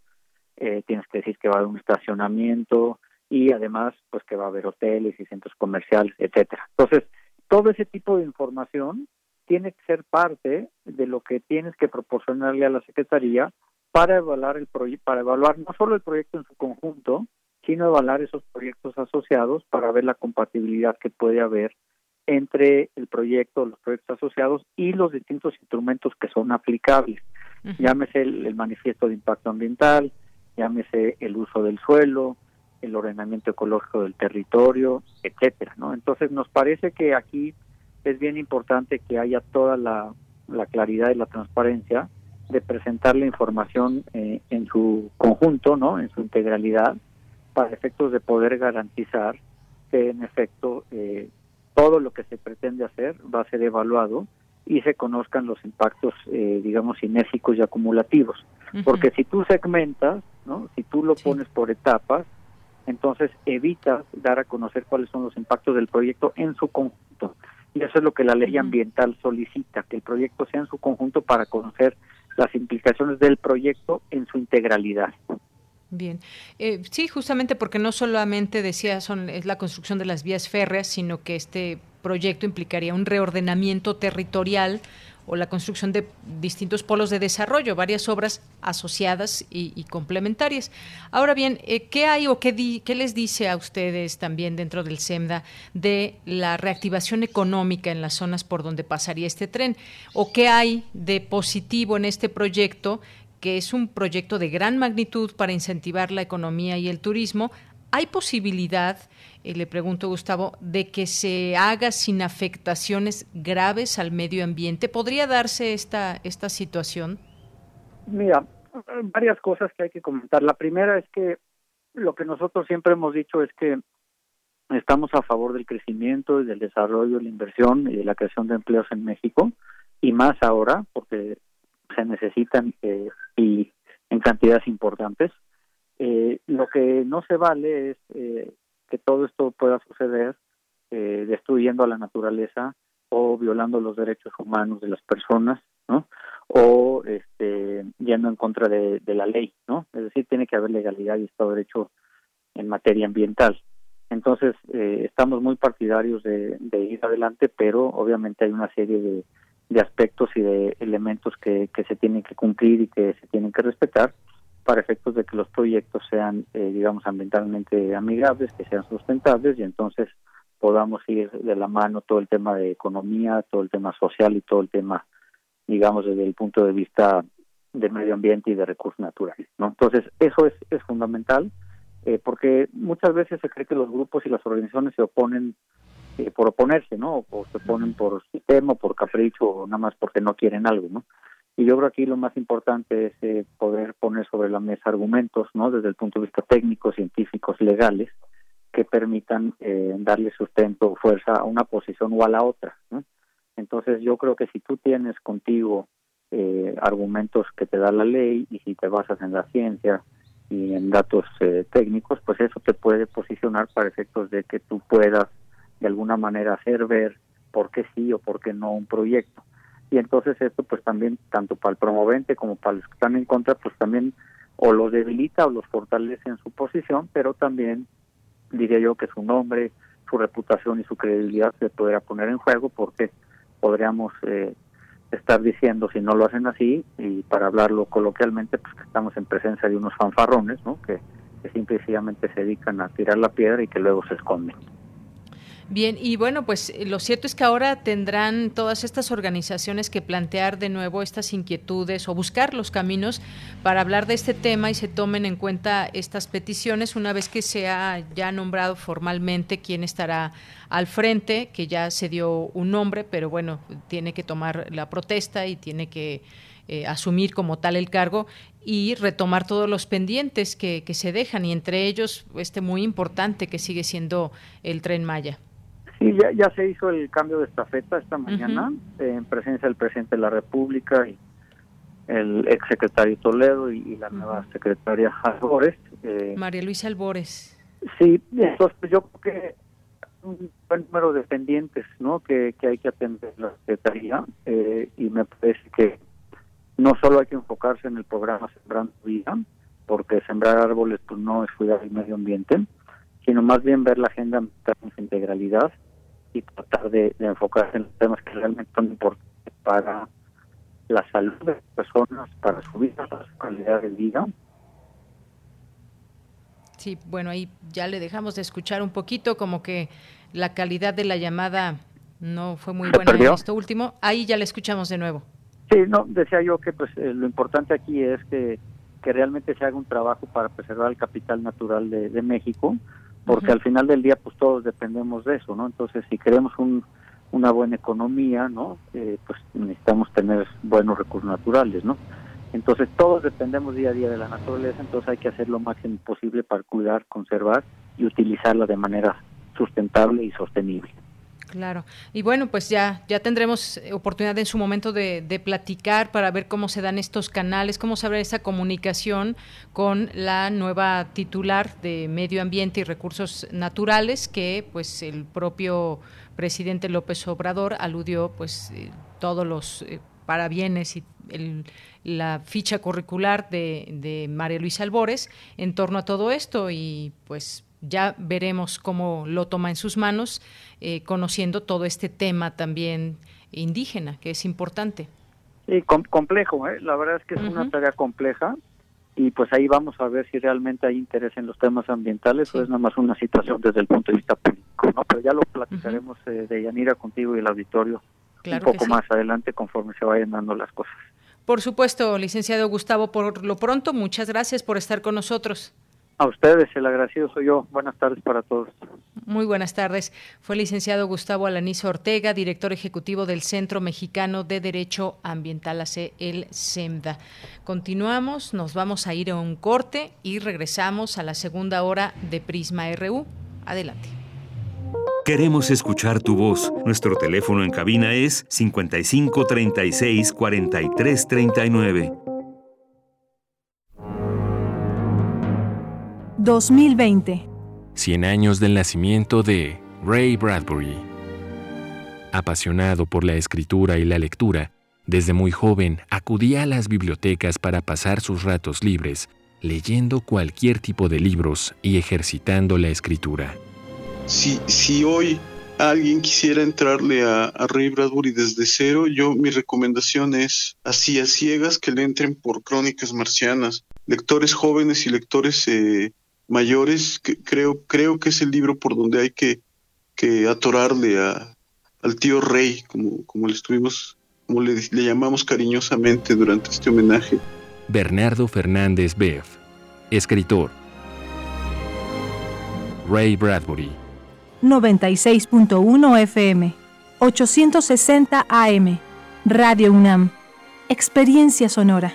eh, tienes que decir que va a haber un estacionamiento y además pues que va a haber hoteles y centros comerciales, etcétera. Entonces, todo ese tipo de información tiene que ser parte de lo que tienes que proporcionarle a la Secretaría para evaluar el para evaluar no solo el proyecto en su conjunto, sino evaluar esos proyectos asociados para ver la compatibilidad que puede haber entre el proyecto, los proyectos asociados y los distintos instrumentos que son aplicables. Llámese el, manifiesto de impacto ambiental, llámese el uso del suelo, el ordenamiento ecológico del territorio, etcétera, ¿no? Entonces nos parece que aquí es bien importante que haya toda la, claridad y la transparencia de presentar la información eh, en su conjunto, ¿no? En su integralidad para efectos de poder garantizar que en efecto eh, todo lo que se pretende hacer va a ser evaluado y se conozcan los impactos, eh, digamos, sinérgicos y acumulativos. Porque si tú segmentas, ¿no? si tú lo pones por etapas, entonces evita dar a conocer cuáles son los impactos del proyecto en su conjunto. Y eso es lo que la ley ambiental solicita, que el proyecto sea en su conjunto para conocer las implicaciones del proyecto en su integralidad. Bien, eh, sí, justamente porque no solamente decía son es la construcción de las vías férreas, sino que este proyecto implicaría un reordenamiento territorial o la construcción de distintos polos de desarrollo, varias obras asociadas y, complementarias. Ahora bien, eh, ¿qué hay o qué, qué les dice a ustedes también dentro del SEMDA de la reactivación económica en las zonas por donde pasaría este tren? ¿O qué hay de positivo en este proyecto que es un proyecto de gran magnitud para incentivar la economía y el turismo, ¿hay posibilidad, eh, le pregunto Gustavo, de que se haga sin afectaciones graves al medio ambiente? ¿Podría darse esta, esta situación? Mira, varias cosas que hay que comentar. La primera es que lo que nosotros siempre hemos dicho es que estamos a favor del crecimiento y del desarrollo, de la inversión y de la creación de empleos en México, y más ahora, porque se necesitan eh, y en cantidades importantes. Eh, lo que no se vale es eh, que todo esto pueda suceder destruyendo a la naturaleza o violando los derechos humanos de las personas, ¿no? O este, yendo en contra de, la ley, ¿no? Es decir, tiene que haber legalidad y Estado de Derecho en materia ambiental. Entonces, estamos muy partidarios de, ir adelante, pero obviamente hay una serie de, aspectos y de elementos que se tienen que cumplir y que se tienen que respetar para efectos de que los proyectos sean, eh, digamos, ambientalmente amigables, que sean sustentables y entonces podamos ir de la mano todo el tema de economía, todo el tema social y todo el tema, digamos, desde el punto de vista del medio ambiente y de recursos naturales. ¿no? Entonces, eso es, es fundamental, eh, porque muchas veces se cree que los grupos y las organizaciones se oponen eh, por oponerse, ¿no? O se ponen por sistema, por capricho, o nada más porque no quieren algo, ¿no? Y yo creo que aquí lo más importante es eh, poder poner sobre la mesa argumentos, ¿no? Desde el punto de vista técnico, científicos, legales, que permitan eh, darle sustento o fuerza a una posición o a la otra, ¿no? Entonces yo creo que si tú tienes contigo eh, argumentos que te da la ley y si te basas en la ciencia y en datos técnicos, pues eso te puede posicionar para efectos de que tú puedas de alguna manera hacer ver por qué sí o por qué no un proyecto. Y entonces esto pues también, tanto para el promovente como para los que están en contra, pues también o los debilita o los fortalece en su posición, pero también diría yo que su nombre, su reputación y su credibilidad se podrá poner en juego porque podríamos eh, estar diciendo si no lo hacen así y para hablarlo coloquialmente pues que estamos en presencia de unos fanfarrones, ¿no? Que, que simplemente se dedican a tirar la piedra y que luego se esconden. Bien, y bueno, pues eh, lo cierto es que ahora tendrán todas estas organizaciones que plantear de nuevo estas inquietudes o buscar los caminos para hablar de este tema y se tomen en cuenta estas peticiones una vez que se ha ya nombrado formalmente quién estará al frente, que ya se dio un nombre, pero bueno, tiene que tomar la protesta y tiene que eh, asumir como tal el cargo y retomar todos los pendientes que, que se dejan y entre ellos este muy importante que sigue siendo el tren Maya. Sí, ya, ya se hizo el cambio de estafeta esta mañana en presencia del presidente de la República y el ex secretario Toledo y, la nueva secretaria Albores. Eh, María Luisa Albores. Sí, entonces pues, yo creo que un buen número de pendientes ¿no? que, que hay que atender la Secretaría eh, y me parece que no solo hay que enfocarse en el programa Sembrando Vida, porque sembrar árboles pues no es cuidar el medio ambiente, sino más bien ver la agenda en su integralidad y tratar de, enfocarse en los temas que realmente son importantes para la salud de las personas, para su vida, para su calidad de vida. Sí, bueno, ahí ya le dejamos de escuchar un poquito, como que la calidad de la llamada no fue muy buena en esto último. Ahí ya le escuchamos de nuevo. Sí, no, decía yo que pues eh, lo importante aquí es que, que realmente se haga un trabajo para preservar el capital natural de, de México, porque al final del día pues todos dependemos de eso, ¿no? Entonces si queremos un, una buena economía, ¿no? Eh, pues necesitamos tener buenos recursos naturales, ¿no? Entonces todos dependemos día a día de la naturaleza, entonces hay que hacer lo máximo posible para cuidar, conservar y utilizarla de manera sustentable y sostenible. Claro. Y bueno, pues ya, ya tendremos oportunidad en su momento de, de, platicar para ver cómo se dan estos canales, cómo se abre esa comunicación con la nueva titular de Medio Ambiente y Recursos Naturales, que pues el propio presidente López Obrador aludió pues eh, todos los eh, parabienes y el, la ficha curricular de, de María Luisa Albores en torno a todo esto y pues ya veremos cómo lo toma en sus manos, eh, conociendo todo este tema también indígena, que es importante. Sí, complejo, ¿eh? la verdad es que es una tarea compleja y pues ahí vamos a ver si realmente hay interés en los temas ambientales o es nada más una situación desde el punto de vista político, ¿no? Pero ya lo platicaremos eh, de Yanira contigo y el auditorio un poco más adelante conforme se vayan dando las cosas. Por supuesto, licenciado Gustavo, por lo pronto, muchas gracias por estar con nosotros. A ustedes, el agradecido soy yo. Buenas tardes para todos. Muy buenas tardes. Fue el licenciado Gustavo Alanizo Ortega, director ejecutivo del Centro Mexicano de Derecho Ambiental, AC el CEMDA. Continuamos, nos vamos a ir a un corte y regresamos a la segunda hora de Prisma RU. Adelante. Queremos escuchar tu voz. Nuestro teléfono en cabina es 55 36 2020. 100 años del nacimiento de Ray Bradbury. Apasionado por la escritura y la lectura, desde muy joven acudía a las bibliotecas para pasar sus ratos libres, leyendo cualquier tipo de libros y ejercitando la escritura. Si, si hoy alguien quisiera entrarle a, Ray Bradbury desde cero, yo mi recomendación es así a ciegas que le entren por Crónicas Marcianas. Lectores jóvenes y lectores eh, mayores, que creo, creo que es el libro por donde hay que, que atorarle a, al tío Rey, como, como le estuvimos, como le, le llamamos cariñosamente durante este homenaje. Bernardo Fernández Beff, escritor. Ray Bradbury. 96.1 FM, 860 AM, Radio UNAM. Experiencia sonora.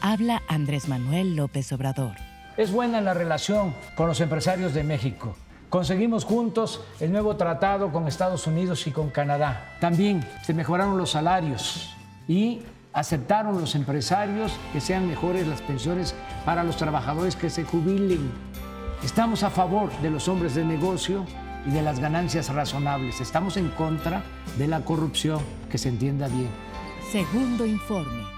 Habla Andrés Manuel López Obrador. Es buena la relación con los empresarios de México. Conseguimos juntos el nuevo tratado con Estados Unidos y con Canadá. También se mejoraron los salarios y aceptaron los empresarios que sean mejores las pensiones para los trabajadores que se jubilen. Estamos a favor de los hombres de negocio y de las ganancias razonables. Estamos en contra de la corrupción, que se entienda bien. Segundo informe.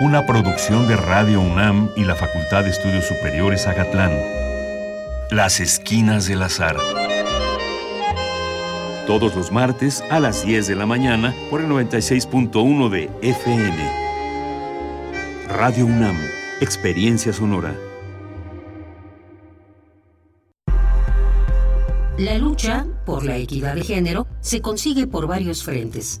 Una producción de Radio UNAM y la Facultad de Estudios Superiores Agatlán. Las Esquinas del Azar. todos los martes a las 10 de la mañana por el 96.1 de FM. Radio UNAM, Experiencia Sonora. La lucha por la equidad de género se consigue por varios frentes,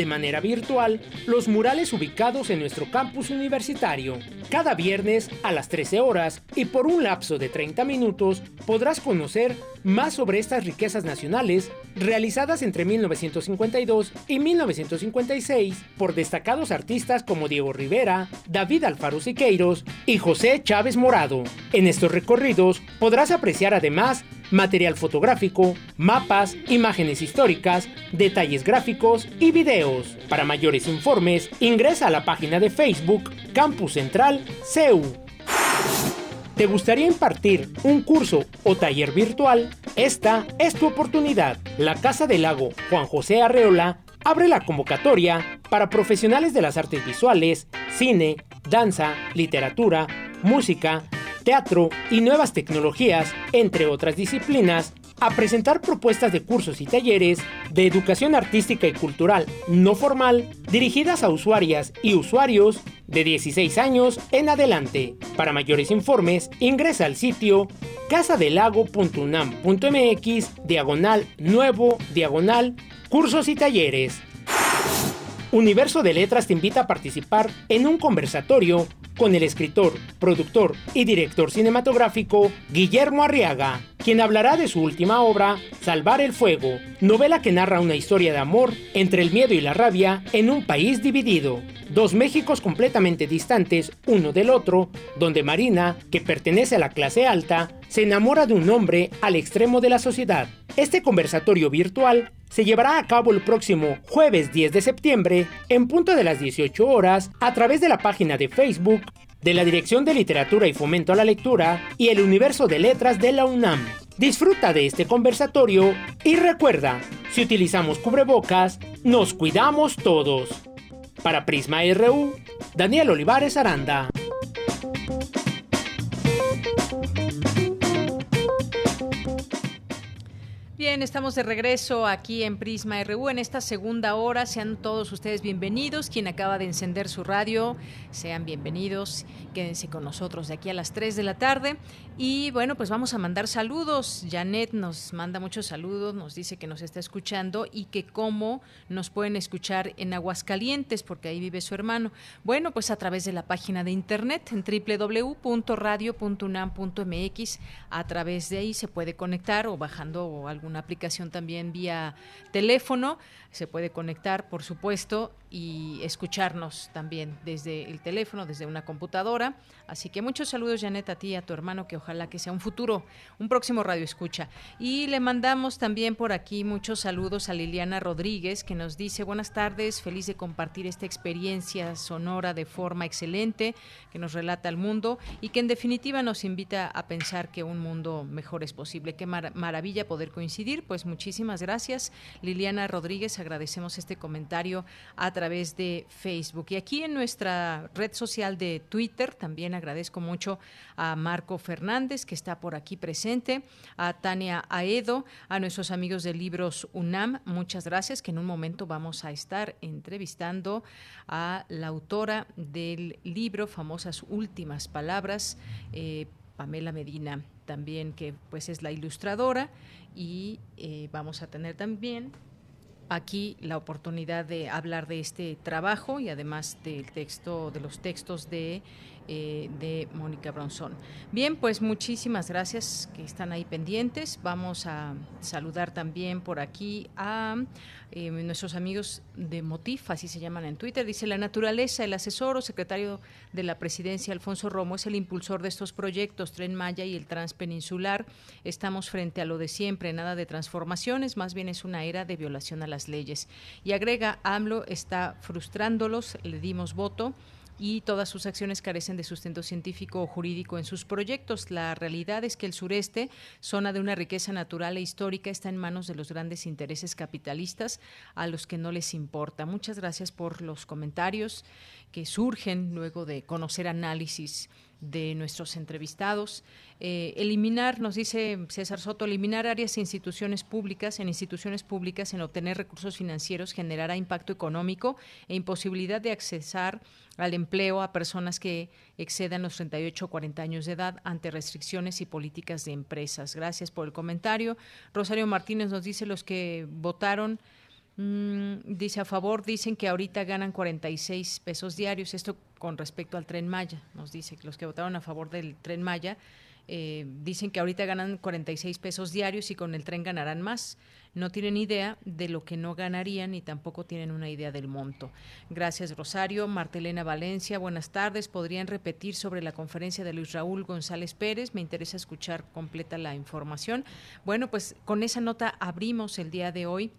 de manera virtual los murales ubicados en nuestro campus universitario. Cada viernes a las 13 horas y por un lapso de 30 minutos podrás conocer más sobre estas riquezas nacionales realizadas entre 1952 y 1956 por destacados artistas como Diego Rivera, David Alfaro Siqueiros y José Chávez Morado. En estos recorridos podrás apreciar además material fotográfico, mapas, imágenes históricas, detalles gráficos y videos. Para mayores informes, ingresa a la página de Facebook Campus Central CEU. ¿Te gustaría impartir un curso o taller virtual? Esta es tu oportunidad. La Casa del Lago Juan José Arreola abre la convocatoria para profesionales de las artes visuales, cine, danza, literatura, música, teatro y nuevas tecnologías, entre otras disciplinas, a presentar propuestas de cursos y talleres de educación artística y cultural no formal dirigidas a usuarias y usuarios de 16 años en adelante. Para mayores informes, ingresa al sitio casadelago.unam.mx diagonal nuevo diagonal cursos y talleres. Universo de Letras te invita a participar en un conversatorio con el escritor, productor y director cinematográfico Guillermo Arriaga, quien hablará de su última obra, Salvar el Fuego, novela que narra una historia de amor entre el miedo y la rabia en un país dividido. Dos Méxicos completamente distantes uno del otro, donde Marina, que pertenece a la clase alta, se enamora de un hombre al extremo de la sociedad. Este conversatorio virtual se llevará a cabo el próximo jueves 10 de septiembre en punto de las 18 horas a través de la página de Facebook de la Dirección de Literatura y Fomento a la Lectura y el Universo de Letras de la UNAM. Disfruta de este conversatorio y recuerda, si utilizamos cubrebocas, nos cuidamos todos. Para Prisma RU, Daniel Olivares Aranda. Bien, estamos de regreso aquí en Prisma RU en esta segunda hora. Sean todos ustedes bienvenidos. Quien acaba de encender su radio, sean bienvenidos. Quédense con nosotros de aquí a las 3 de la tarde. Y bueno, pues vamos a mandar saludos. Janet nos manda muchos saludos, nos dice que nos está escuchando y que cómo nos pueden escuchar en Aguascalientes, porque ahí vive su hermano. Bueno, pues a través de la página de internet en www.radio.unam.mx. A través de ahí se puede conectar o bajando algún una aplicación también vía teléfono. Se puede conectar, por supuesto, y escucharnos también desde el teléfono, desde una computadora. Así que muchos saludos, Janet, a ti y a tu hermano, que ojalá que sea un futuro, un próximo radio escucha. Y le mandamos también por aquí muchos saludos a Liliana Rodríguez, que nos dice buenas tardes, feliz de compartir esta experiencia sonora de forma excelente, que nos relata el mundo y que en definitiva nos invita a pensar que un mundo mejor es posible. Qué maravilla poder coincidir pues muchísimas gracias. Liliana Rodríguez, agradecemos este comentario a través de Facebook. Y aquí en nuestra red social de Twitter también agradezco mucho a Marco Fernández, que está por aquí presente, a Tania Aedo, a nuestros amigos de Libros UNAM, muchas gracias, que en un momento vamos a estar entrevistando a la autora del libro Famosas Últimas Palabras, eh, Pamela Medina, también que pues es la ilustradora y eh, vamos a tener también aquí la oportunidad de hablar de este trabajo y además del texto, de los textos de eh, de Mónica Bronzón. Bien, pues muchísimas gracias que están ahí pendientes. Vamos a saludar también por aquí a eh, nuestros amigos de Motif, así se llaman en Twitter. Dice, la naturaleza, el asesor o secretario de la presidencia, Alfonso Romo, es el impulsor de estos proyectos, Tren Maya y el Transpeninsular. Estamos frente a lo de siempre, nada de transformaciones, más bien es una era de violación a las leyes. Y agrega, AMLO está frustrándolos, le dimos voto y todas sus acciones carecen de sustento científico o jurídico en sus proyectos. La realidad es que el sureste, zona de una riqueza natural e histórica, está en manos de los grandes intereses capitalistas a los que no les importa. Muchas gracias por los comentarios que surgen luego de conocer análisis de nuestros entrevistados. Eh, eliminar, nos dice César Soto, eliminar áreas e instituciones públicas, en instituciones públicas, en obtener recursos financieros generará impacto económico e imposibilidad de accesar al empleo a personas que excedan los 38 o 40 años de edad ante restricciones y políticas de empresas. Gracias por el comentario. Rosario Martínez nos dice los que votaron Mm, dice a favor, dicen que ahorita ganan 46 pesos diarios. Esto con respecto al tren Maya, nos dice que los que votaron a favor del tren Maya eh, dicen que ahorita ganan 46 pesos diarios y con el tren ganarán más. No tienen idea de lo que no ganarían y tampoco tienen una idea del monto. Gracias, Rosario. Martelena Valencia, buenas tardes. ¿Podrían repetir sobre la conferencia de Luis Raúl González Pérez? Me interesa escuchar completa la información. Bueno, pues con esa nota abrimos el día de hoy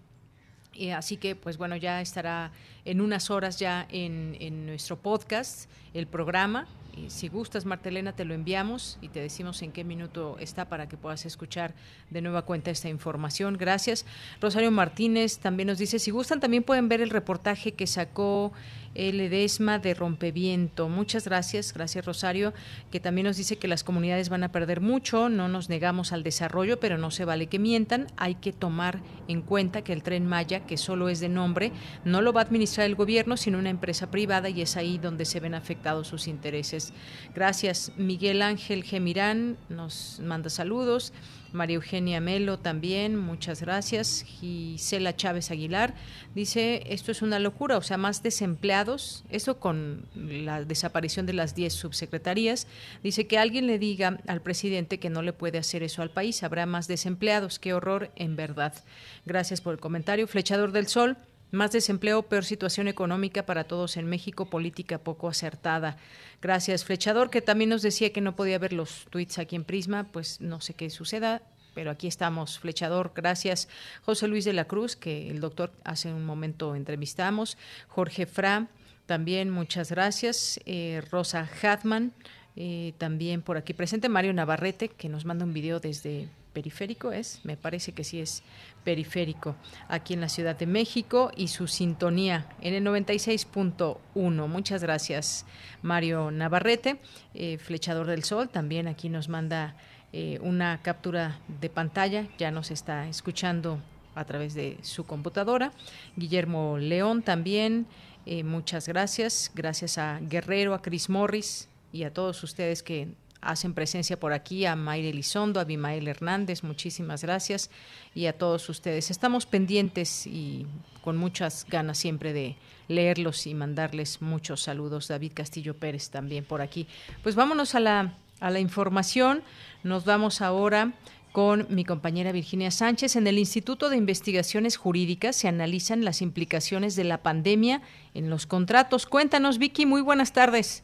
eh, así que, pues bueno, ya estará en unas horas ya en, en nuestro podcast el programa si gustas, Martelena, te lo enviamos y te decimos en qué minuto está para que puedas escuchar de nueva cuenta esta información. Gracias. Rosario Martínez también nos dice, si gustan, también pueden ver el reportaje que sacó el de Rompeviento. Muchas gracias, gracias Rosario, que también nos dice que las comunidades van a perder mucho, no nos negamos al desarrollo, pero no se vale que mientan, hay que tomar en cuenta que el tren Maya, que solo es de nombre, no lo va a administrar el gobierno, sino una empresa privada y es ahí donde se ven afectados sus intereses Gracias. Miguel Ángel Gemirán nos manda saludos. María Eugenia Melo también, muchas gracias. Gisela Chávez Aguilar dice, esto es una locura, o sea, más desempleados, esto con la desaparición de las 10 subsecretarías, dice que alguien le diga al presidente que no le puede hacer eso al país, habrá más desempleados, qué horror en verdad. Gracias por el comentario. Flechador del Sol, más desempleo, peor situación económica para todos en México, política poco acertada. Gracias, Flechador, que también nos decía que no podía ver los tweets aquí en Prisma, pues no sé qué suceda, pero aquí estamos, Flechador. Gracias, José Luis de la Cruz, que el doctor hace un momento entrevistamos. Jorge Fra, también muchas gracias. Eh, Rosa Hatman, eh, también por aquí presente. Mario Navarrete, que nos manda un video desde periférico es, me parece que sí es periférico, aquí en la Ciudad de México y su sintonía en el 96.1. Muchas gracias, Mario Navarrete, eh, Flechador del Sol, también aquí nos manda eh, una captura de pantalla, ya nos está escuchando a través de su computadora. Guillermo León también, eh, muchas gracias. Gracias a Guerrero, a Chris Morris y a todos ustedes que hacen presencia por aquí, a Mayre Elizondo, a Bimael Hernández, muchísimas gracias, y a todos ustedes. Estamos pendientes y con muchas ganas siempre de leerlos y mandarles muchos saludos. David Castillo Pérez también por aquí. Pues vámonos a la, a la información. Nos vamos ahora con mi compañera Virginia Sánchez. En el Instituto de Investigaciones Jurídicas se analizan las implicaciones de la pandemia en los contratos. Cuéntanos, Vicky, muy buenas tardes.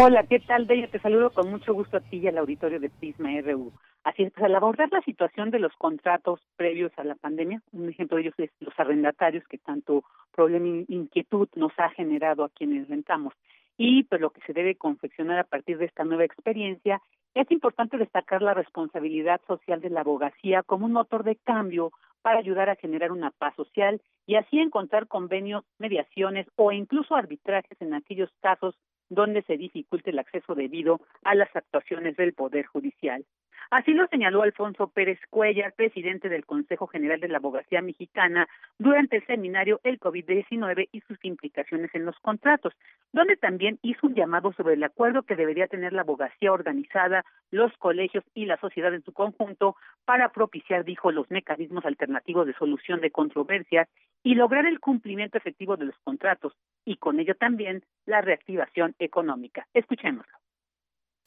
Hola, ¿qué tal, Bella? Te saludo con mucho gusto a ti y al auditorio de Prisma RU. Así es, pues al abordar la situación de los contratos previos a la pandemia, un ejemplo de ellos es los arrendatarios que tanto problema e inquietud nos ha generado a quienes rentamos. y pues lo que se debe confeccionar a partir de esta nueva experiencia. Es importante destacar la responsabilidad social de la abogacía como un motor de cambio para ayudar a generar una paz social y así encontrar convenios, mediaciones o incluso arbitrajes en aquellos casos donde se dificulte el acceso debido a las actuaciones del Poder Judicial. Así lo señaló Alfonso Pérez Cuellar, presidente del Consejo General de la Abogacía Mexicana, durante el seminario El COVID-19 y sus implicaciones en los contratos, donde también hizo un llamado sobre el acuerdo que debería tener la abogacía organizada, los colegios y la sociedad en su conjunto para propiciar, dijo, los mecanismos alternativos de solución de controversias y lograr el cumplimiento efectivo de los contratos y con ello también la reactivación económica. Escuchémoslo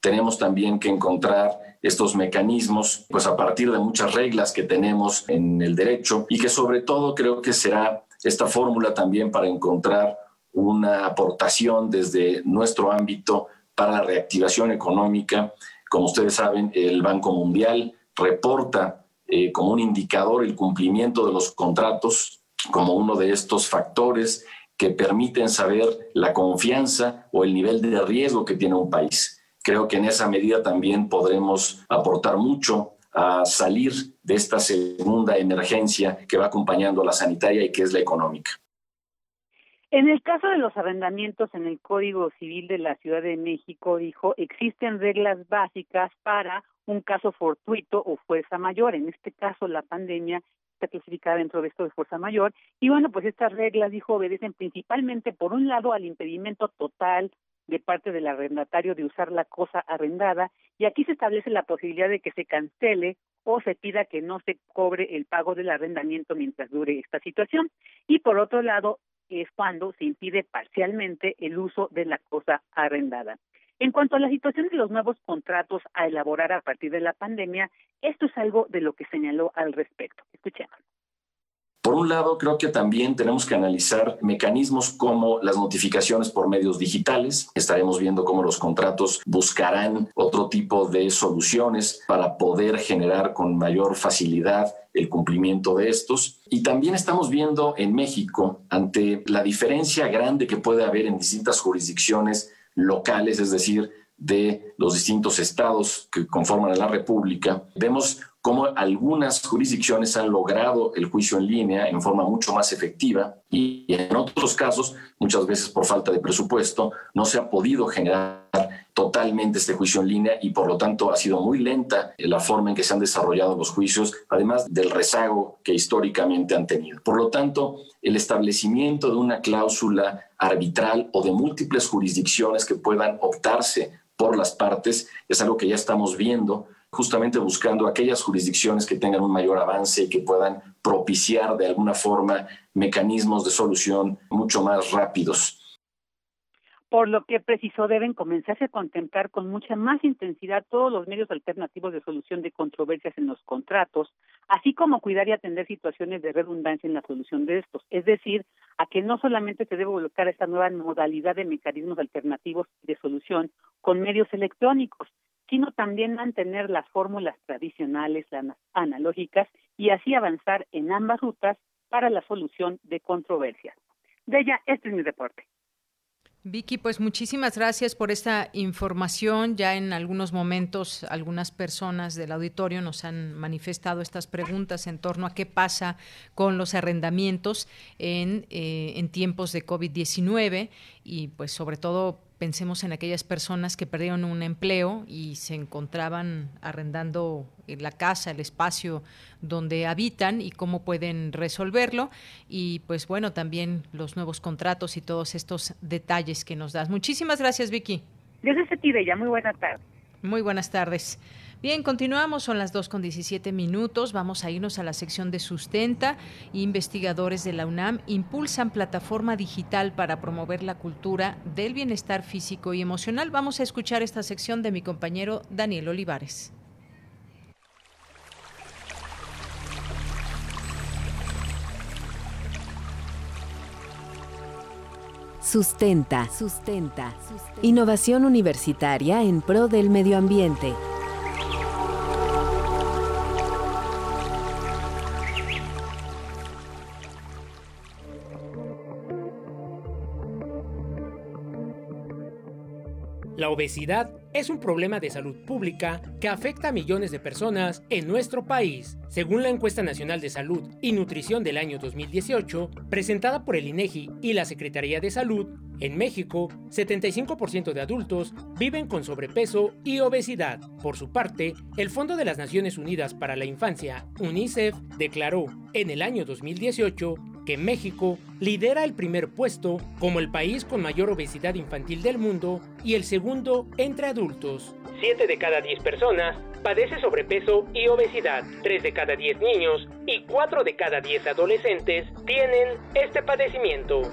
tenemos también que encontrar estos mecanismos, pues a partir de muchas reglas que tenemos en el derecho y que sobre todo creo que será esta fórmula también para encontrar una aportación desde nuestro ámbito para la reactivación económica. Como ustedes saben, el Banco Mundial reporta eh, como un indicador el cumplimiento de los contratos como uno de estos factores que permiten saber la confianza o el nivel de riesgo que tiene un país. Creo que en esa medida también podremos aportar mucho a salir de esta segunda emergencia que va acompañando a la sanitaria y que es la económica. En el caso de los arrendamientos en el Código Civil de la Ciudad de México, dijo, existen reglas básicas para un caso fortuito o fuerza mayor. En este caso, la pandemia está clasificada dentro de esto de fuerza mayor. Y bueno, pues estas reglas, dijo, obedecen principalmente, por un lado, al impedimento total de parte del arrendatario de usar la cosa arrendada y aquí se establece la posibilidad de que se cancele o se pida que no se cobre el pago del arrendamiento mientras dure esta situación. Y por otro lado, es cuando se impide parcialmente el uso de la cosa arrendada. En cuanto a la situación de los nuevos contratos a elaborar a partir de la pandemia, esto es algo de lo que señaló al respecto. Escuchemos. Por un lado, creo que también tenemos que analizar mecanismos como las notificaciones por medios digitales. Estaremos viendo cómo los contratos buscarán otro tipo de soluciones para poder generar con mayor facilidad el cumplimiento de estos. Y también estamos viendo en México, ante la diferencia grande que puede haber en distintas jurisdicciones locales, es decir, de los distintos estados que conforman a la República, vemos cómo algunas jurisdicciones han logrado el juicio en línea en forma mucho más efectiva y en otros casos, muchas veces por falta de presupuesto, no se ha podido generar totalmente este juicio en línea y por lo tanto ha sido muy lenta la forma en que se han desarrollado los juicios, además del rezago que históricamente han tenido. Por lo tanto, el establecimiento de una cláusula arbitral o de múltiples jurisdicciones que puedan optarse por las partes es algo que ya estamos viendo justamente buscando aquellas jurisdicciones que tengan un mayor avance y que puedan propiciar de alguna forma mecanismos de solución mucho más rápidos. Por lo que precisó deben comenzarse a contemplar con mucha más intensidad todos los medios alternativos de solución de controversias en los contratos, así como cuidar y atender situaciones de redundancia en la solución de estos. Es decir, a que no solamente se debe colocar esta nueva modalidad de mecanismos alternativos de solución con medios electrónicos, sino también mantener las fórmulas tradicionales, las analógicas, y así avanzar en ambas rutas para la solución de controversias. De ella, este es mi reporte. Vicky, pues muchísimas gracias por esta información. Ya en algunos momentos algunas personas del auditorio nos han manifestado estas preguntas en torno a qué pasa con los arrendamientos en, eh, en tiempos de COVID-19 y pues sobre todo pensemos en aquellas personas que perdieron un empleo y se encontraban arrendando la casa, el espacio donde habitan y cómo pueden resolverlo. Y pues bueno, también los nuevos contratos y todos estos detalles que nos das. Muchísimas gracias, Vicky. Gracias a ti, Bella. Muy buenas tardes. Muy buenas tardes. Bien, continuamos, son las 2 con 17 minutos. Vamos a irnos a la sección de sustenta. Investigadores de la UNAM impulsan plataforma digital para promover la cultura del bienestar físico y emocional. Vamos a escuchar esta sección de mi compañero Daniel Olivares. Sustenta. Sustenta. Innovación universitaria en pro del medio ambiente. La obesidad es un problema de salud pública que afecta a millones de personas en nuestro país. Según la encuesta nacional de salud y nutrición del año 2018, presentada por el INEGI y la Secretaría de Salud, en México, 75% de adultos viven con sobrepeso y obesidad. Por su parte, el Fondo de las Naciones Unidas para la Infancia, UNICEF, declaró en el año 2018 que México lidera el primer puesto como el país con mayor obesidad infantil del mundo y el segundo entre adultos. 7 de cada 10 personas padece sobrepeso y obesidad. 3 de cada 10 niños y 4 de cada 10 adolescentes tienen este padecimiento.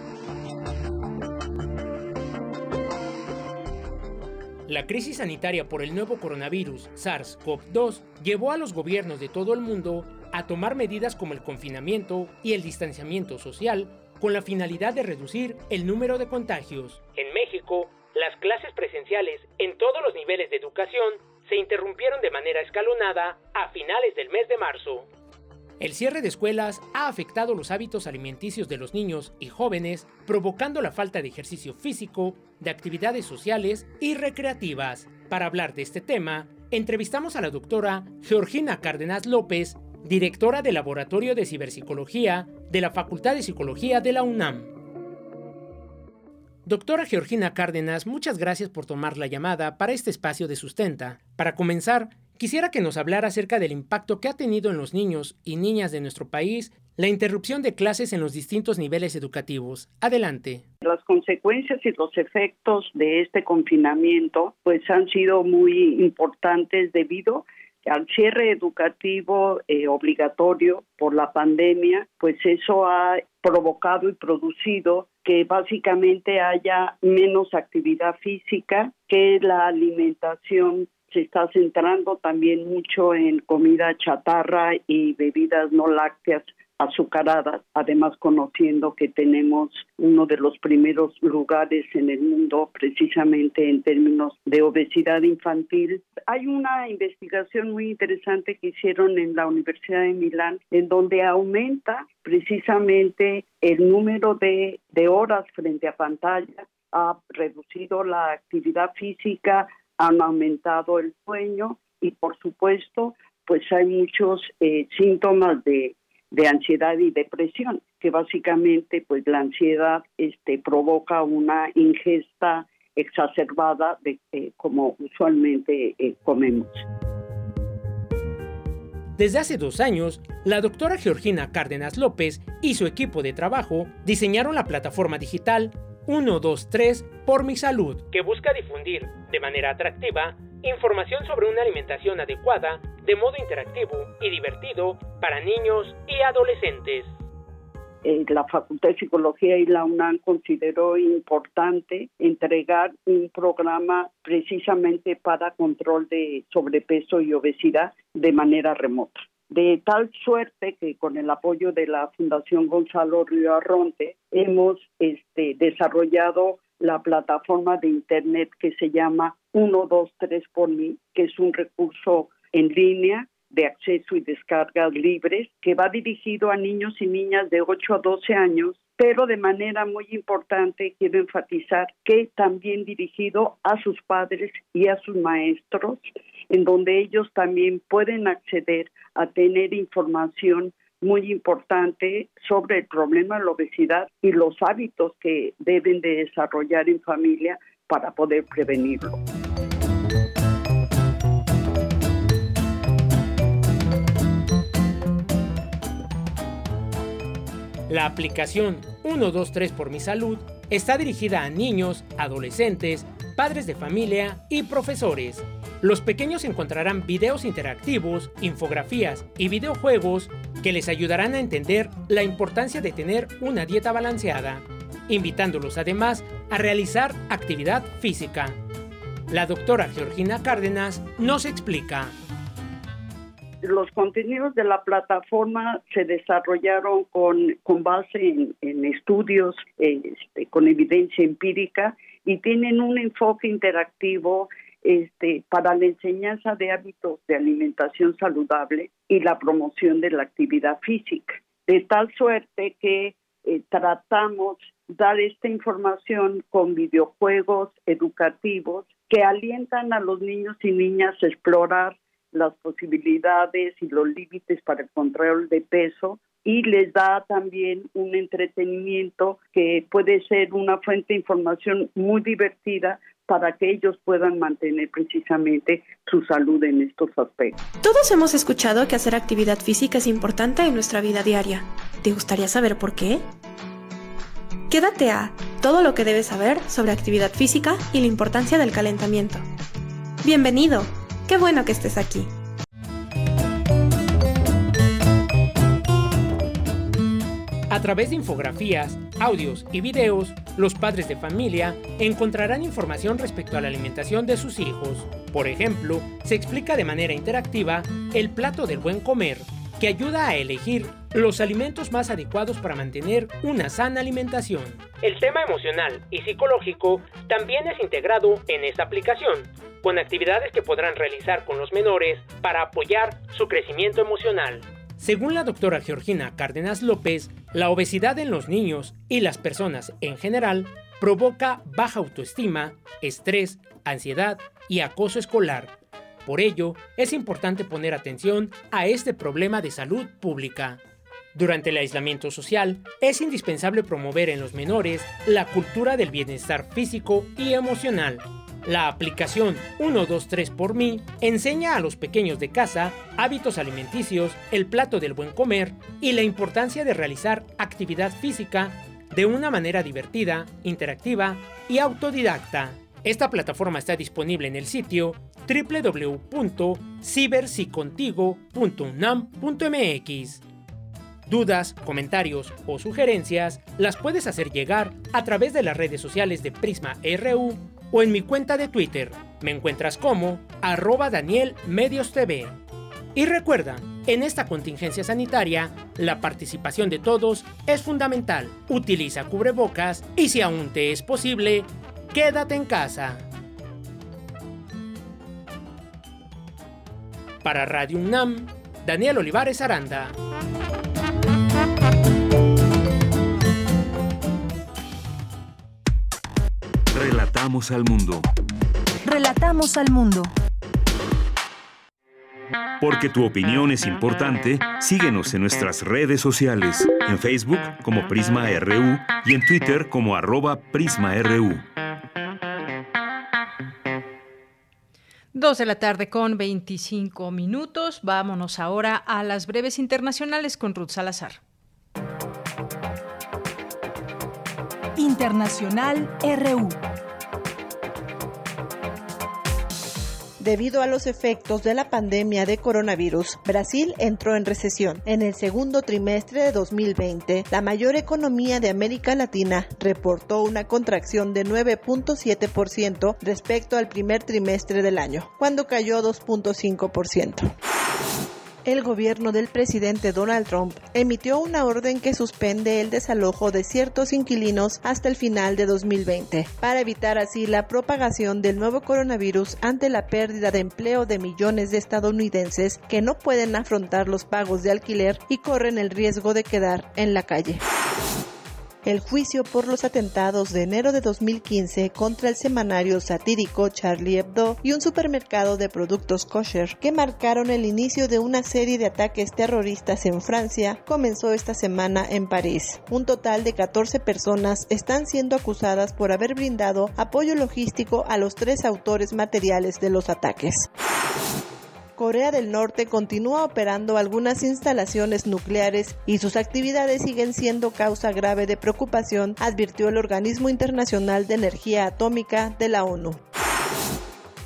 La crisis sanitaria por el nuevo coronavirus SARS-CoV-2 llevó a los gobiernos de todo el mundo a tomar medidas como el confinamiento y el distanciamiento social con la finalidad de reducir el número de contagios. En México, las clases presenciales en todos los niveles de educación se interrumpieron de manera escalonada a finales del mes de marzo. El cierre de escuelas ha afectado los hábitos alimenticios de los niños y jóvenes, provocando la falta de ejercicio físico, de actividades sociales y recreativas. Para hablar de este tema, entrevistamos a la doctora Georgina Cárdenas López, directora del Laboratorio de Ciberpsicología de la Facultad de Psicología de la UNAM. Doctora Georgina Cárdenas, muchas gracias por tomar la llamada para este espacio de sustenta. Para comenzar, Quisiera que nos hablara acerca del impacto que ha tenido en los niños y niñas de nuestro país la interrupción de clases en los distintos niveles educativos. Adelante. Las consecuencias y los efectos de este confinamiento pues han sido muy importantes debido al cierre educativo eh, obligatorio por la pandemia, pues eso ha provocado y producido que básicamente haya menos actividad física, que la alimentación se está centrando también mucho en comida chatarra y bebidas no lácteas azucaradas, además conociendo que tenemos uno de los primeros lugares en el mundo precisamente en términos de obesidad infantil. Hay una investigación muy interesante que hicieron en la Universidad de Milán en donde aumenta precisamente el número de, de horas frente a pantalla, ha reducido la actividad física, han aumentado el sueño y por supuesto pues hay muchos eh, síntomas de, ansiedad y depresión que básicamente pues la ansiedad este provoca una ingesta exacerbada de eh, como usualmente eh, comemos. Desde hace dos años, la doctora Georgina Cárdenas López y su equipo de trabajo diseñaron la plataforma digital 123 por mi salud, que busca difundir de manera atractiva información sobre una alimentación adecuada de modo interactivo y divertido para niños y adolescentes. Eh, la Facultad de Psicología y la UNAM consideró importante entregar un programa precisamente para control de sobrepeso y obesidad de manera remota de tal suerte que con el apoyo de la Fundación Gonzalo Río Arronte hemos este, desarrollado la plataforma de Internet que se llama 123 por mí, que es un recurso en línea de acceso y descargas libres que va dirigido a niños y niñas de 8 a 12 años, pero de manera muy importante quiero enfatizar que también dirigido a sus padres y a sus maestros en donde ellos también pueden acceder a tener información muy importante sobre el problema de la obesidad y los hábitos que deben de desarrollar en familia para poder prevenirlo. La aplicación 123 por mi salud está dirigida a niños, adolescentes, padres de familia y profesores los pequeños encontrarán videos interactivos, infografías y videojuegos que les ayudarán a entender la importancia de tener una dieta balanceada, invitándolos además a realizar actividad física. La doctora Georgina Cárdenas nos explica. Los contenidos de la plataforma se desarrollaron con, con base en, estudios este, con evidencia empírica y tienen un enfoque interactivo este, para la enseñanza de hábitos de alimentación saludable y la promoción de la actividad física. De tal suerte que eh, tratamos dar esta información con videojuegos educativos que alientan a los niños y niñas a explorar las posibilidades y los límites para el control de peso y les da también un entretenimiento que puede ser una fuente de información muy divertida para que ellos puedan mantener precisamente su salud en estos aspectos. Todos hemos escuchado que hacer actividad física es importante en nuestra vida diaria. ¿Te gustaría saber por qué? Quédate a todo lo que debes saber sobre actividad física y la importancia del calentamiento. Bienvenido, qué bueno que estés aquí. A través de infografías, audios y videos, los padres de familia encontrarán información respecto a la alimentación de sus hijos. Por ejemplo, se explica de manera interactiva el plato del buen comer, que ayuda a elegir los alimentos más adecuados para mantener una sana alimentación. El tema emocional y psicológico también es integrado en esta aplicación, con actividades que podrán realizar con los menores para apoyar su crecimiento emocional. Según la doctora Georgina Cárdenas López, la obesidad en los niños y las personas en general provoca baja autoestima, estrés, ansiedad y acoso escolar. Por ello, es importante poner atención a este problema de salud pública. Durante el aislamiento social, es indispensable promover en los menores la cultura del bienestar físico y emocional, la aplicación 123 por mí enseña a los pequeños de casa hábitos alimenticios, el plato del buen comer y la importancia de realizar actividad física de una manera divertida, interactiva y autodidacta. Esta plataforma está disponible en el sitio www.cibersicontigo.unam.mx. Dudas, comentarios o sugerencias las puedes hacer llegar a través de las redes sociales de Prisma RU o en mi cuenta de Twitter. Me encuentras como arroba Daniel Medios TV. Y recuerda, en esta contingencia sanitaria, la participación de todos es fundamental. Utiliza cubrebocas y si aún te es posible, quédate en casa. Para Radio UNAM, Daniel Olivares Aranda. Relatamos al mundo. Relatamos al mundo. Porque tu opinión es importante, síguenos en nuestras redes sociales, en Facebook como Prisma RU y en Twitter como arroba PrismaRU. Dos de la tarde con 25 minutos. Vámonos ahora a las breves internacionales con Ruth Salazar. Internacional RU. Debido a los efectos de la pandemia de coronavirus, Brasil entró en recesión. En el segundo trimestre de 2020, la mayor economía de América Latina reportó una contracción de 9.7% respecto al primer trimestre del año, cuando cayó 2.5% el gobierno del presidente Donald Trump emitió una orden que suspende el desalojo de ciertos inquilinos hasta el final de 2020, para evitar así la propagación del nuevo coronavirus ante la pérdida de empleo de millones de estadounidenses que no pueden afrontar los pagos de alquiler y corren el riesgo de quedar en la calle. El juicio por los atentados de enero de 2015 contra el semanario satírico Charlie Hebdo y un supermercado de productos kosher que marcaron el inicio de una serie de ataques terroristas en Francia comenzó esta semana en París. Un total de 14 personas están siendo acusadas por haber brindado apoyo logístico a los tres autores materiales de los ataques. Corea del Norte continúa operando algunas instalaciones nucleares y sus actividades siguen siendo causa grave de preocupación, advirtió el Organismo Internacional de Energía Atómica de la ONU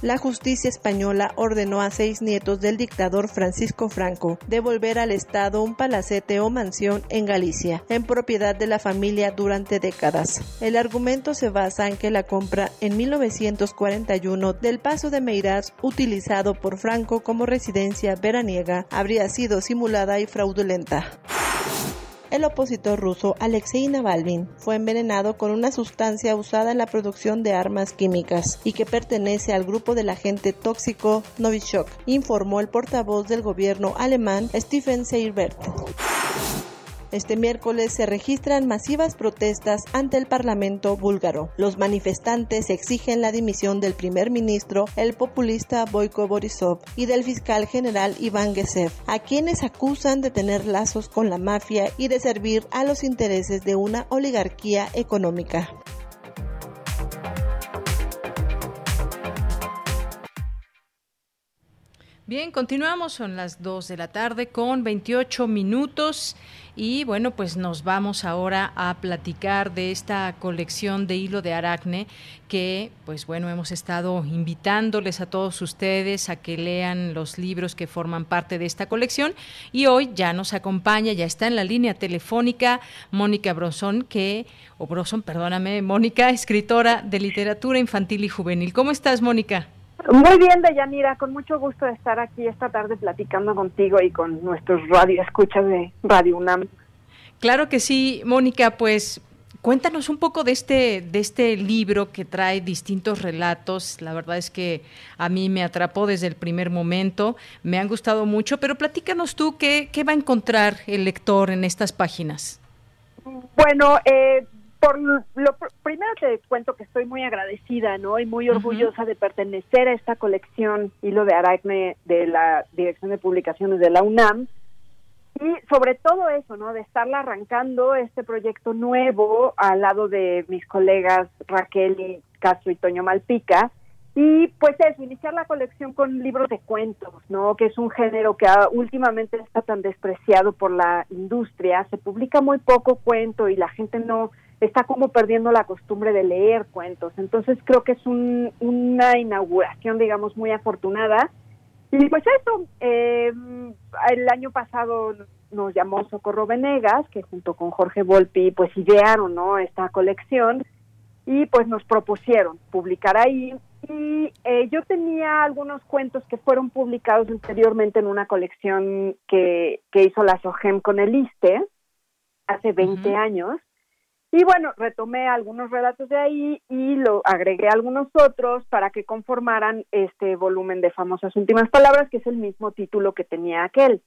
la justicia española ordenó a seis nietos del dictador Francisco Franco devolver al Estado un palacete o mansión en Galicia, en propiedad de la familia durante décadas. El argumento se basa en que la compra en 1941 del Paso de Meirás, utilizado por Franco como residencia veraniega, habría sido simulada y fraudulenta el opositor ruso Alexei Navalny fue envenenado con una sustancia usada en la producción de armas químicas y que pertenece al grupo del agente tóxico Novichok, informó el portavoz del gobierno alemán Stephen Seibert. Este miércoles se registran masivas protestas ante el Parlamento búlgaro. Los manifestantes exigen la dimisión del primer ministro, el populista Boyko Borisov, y del fiscal general Iván Gesev, a quienes acusan de tener lazos con la mafia y de servir a los intereses de una oligarquía económica. Bien, continuamos, son las 2 de la tarde con 28 minutos y bueno, pues nos vamos ahora a platicar de esta colección de hilo de aracne que pues bueno, hemos estado invitándoles a todos ustedes a que lean los libros que forman parte de esta colección y hoy ya nos acompaña, ya está en la línea telefónica Mónica Brosón, que, o Broson, perdóname, Mónica, escritora de literatura infantil y juvenil. ¿Cómo estás, Mónica? Muy bien, Deyanira, con mucho gusto de estar aquí esta tarde platicando contigo y con nuestros radioescuchas de Radio UNAM. Claro que sí, Mónica, pues cuéntanos un poco de este, de este libro que trae distintos relatos. La verdad es que a mí me atrapó desde el primer momento, me han gustado mucho, pero platícanos tú qué, qué va a encontrar el lector en estas páginas. Bueno, eh, por lo primero te cuento que estoy muy agradecida, ¿no? Y muy orgullosa de pertenecer a esta colección Hilo de Aracne de la Dirección de Publicaciones de la UNAM. Y sobre todo eso, ¿no? De estarla arrancando este proyecto nuevo al lado de mis colegas Raquel y Castro y Toño Malpica. Y pues eso, iniciar la colección con libros de cuentos, ¿no? Que es un género que últimamente está tan despreciado por la industria. Se publica muy poco cuento y la gente no está como perdiendo la costumbre de leer cuentos. Entonces creo que es una inauguración, digamos, muy afortunada. Y pues eso, eh, el año pasado nos llamó Socorro Venegas, que junto con Jorge Volpi, pues idearon, ¿no? Esta colección y pues nos propusieron publicar ahí. Y eh, yo tenía algunos cuentos que fueron publicados anteriormente en una colección que, que hizo la SOGEM con el ISTE hace 20 años y bueno, retomé algunos relatos de ahí y lo agregué algunos otros para que conformaran este volumen de famosas últimas palabras, que es el mismo título que tenía aquel.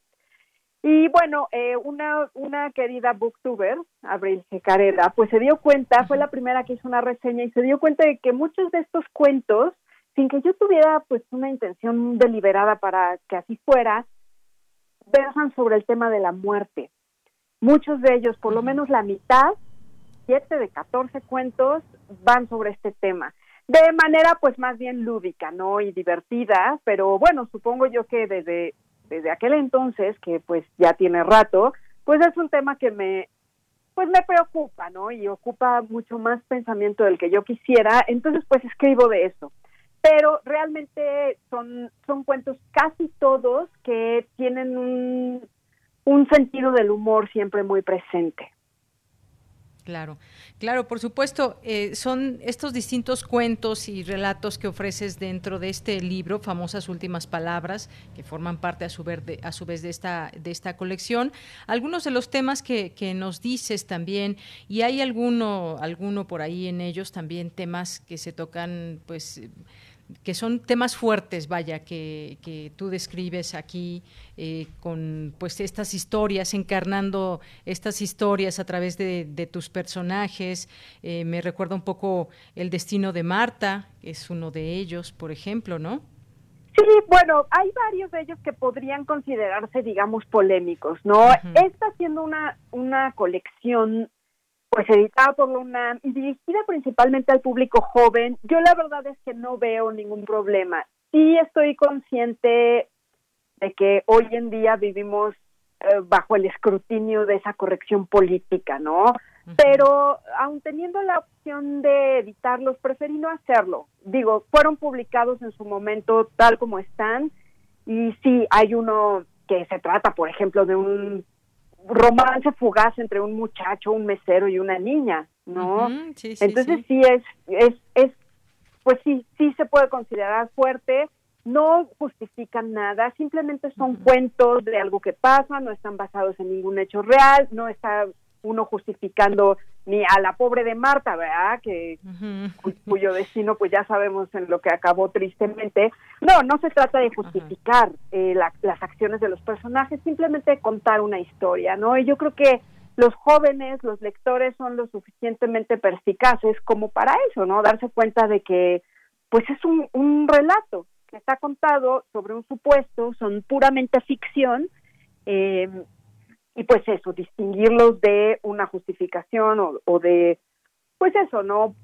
Y bueno, eh, una, una querida booktuber, Abril Carrera, pues se dio cuenta, fue la primera que hizo una reseña y se dio cuenta de que muchos de estos cuentos, sin que yo tuviera pues una intención deliberada para que así fuera, versan sobre el tema de la muerte. Muchos de ellos, por lo menos la mitad, siete de 14 cuentos van sobre este tema de manera pues más bien lúdica, ¿no? Y divertida, pero bueno, supongo yo que desde, desde aquel entonces, que pues ya tiene rato, pues es un tema que me, pues me preocupa, ¿no? Y ocupa mucho más pensamiento del que yo quisiera, entonces pues escribo de eso. Pero realmente son, son cuentos casi todos que tienen un, un sentido del humor siempre muy presente. Claro, claro, por supuesto, eh, son estos distintos cuentos y relatos que ofreces dentro de este libro, famosas últimas palabras, que forman parte a su, vez de, a su vez de esta, de esta colección. Algunos de los temas que, que nos dices también, y hay alguno, alguno por ahí en ellos también temas que se tocan, pues que son temas fuertes, vaya, que, que tú describes aquí eh, con pues estas historias, encarnando estas historias a través de, tus personajes. Eh, me recuerda un poco el destino de Marta, es uno de ellos, por ejemplo, ¿no? Sí, bueno, hay varios de ellos que podrían considerarse, digamos, polémicos, ¿no? Está siendo una, una colección pues editada por la UNAM y dirigida principalmente al público joven, yo la verdad es que no veo ningún problema. Sí estoy consciente de que hoy en día vivimos eh, bajo el escrutinio de esa corrección política, ¿no? Pero aun teniendo la opción de editarlos, preferí no hacerlo. Digo, fueron publicados en su momento tal como están y sí hay uno que se trata, por ejemplo, de un romance fugaz entre un muchacho, un mesero y una niña, ¿no? Entonces sí. es, es, es, pues sí, sí se puede considerar fuerte, no justifican nada, simplemente son cuentos de algo que pasa, no están basados en ningún hecho real, no está uno justificando ni a la pobre de Marta, ¿verdad? Que cuyo destino pues ya sabemos en lo que acabó tristemente. No, no se trata de justificar eh, las acciones de los personajes, simplemente de contar una historia, ¿no? Y yo creo que los jóvenes, los lectores son lo suficientemente perspicaces como para eso, ¿no? Darse cuenta de que pues es un, un relato que está contado sobre un supuesto, son puramente ficción, eh, y pues eso, distinguirlos de una justificación o, o de, pues eso, ¿no?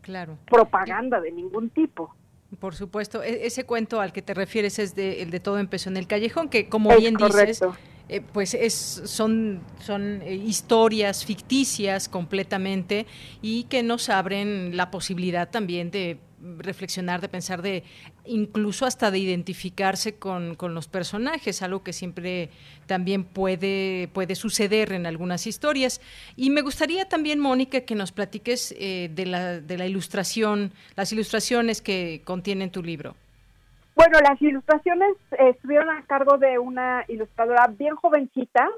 Claro. Propaganda de ningún tipo. Por supuesto, e ese cuento al que te refieres es de, el de todo empezó en el callejón, que como es bien dices, eh, pues es, son, son eh, historias ficticias completamente y que nos abren la posibilidad también de reflexionar, de pensar, de incluso hasta de identificarse con, con, los personajes, algo que siempre también puede, puede suceder en algunas historias. Y me gustaría también, Mónica, que nos platiques eh, de, la, de la ilustración, las ilustraciones que contienen tu libro. Bueno, las ilustraciones eh, estuvieron a cargo de una ilustradora bien jovencita,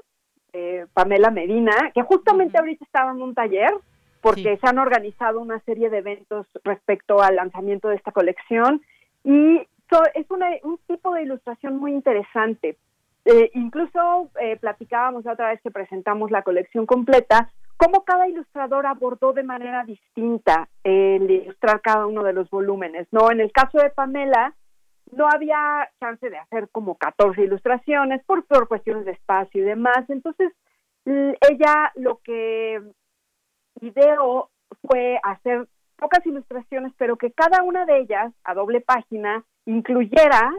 eh, Pamela Medina, que justamente ahorita estaba en un taller porque se han organizado una serie de eventos respecto al lanzamiento de esta colección y es un tipo de ilustración muy interesante. Eh, incluso eh, platicábamos la otra vez que presentamos la colección completa, cómo cada ilustrador abordó de manera distinta el ilustrar cada uno de los volúmenes. No, en el caso de Pamela no había chance de hacer como 14 ilustraciones por, por cuestiones de espacio y demás. Entonces ella lo que ideó fue hacer pocas ilustraciones, pero que cada una de ellas, a doble página, incluyera,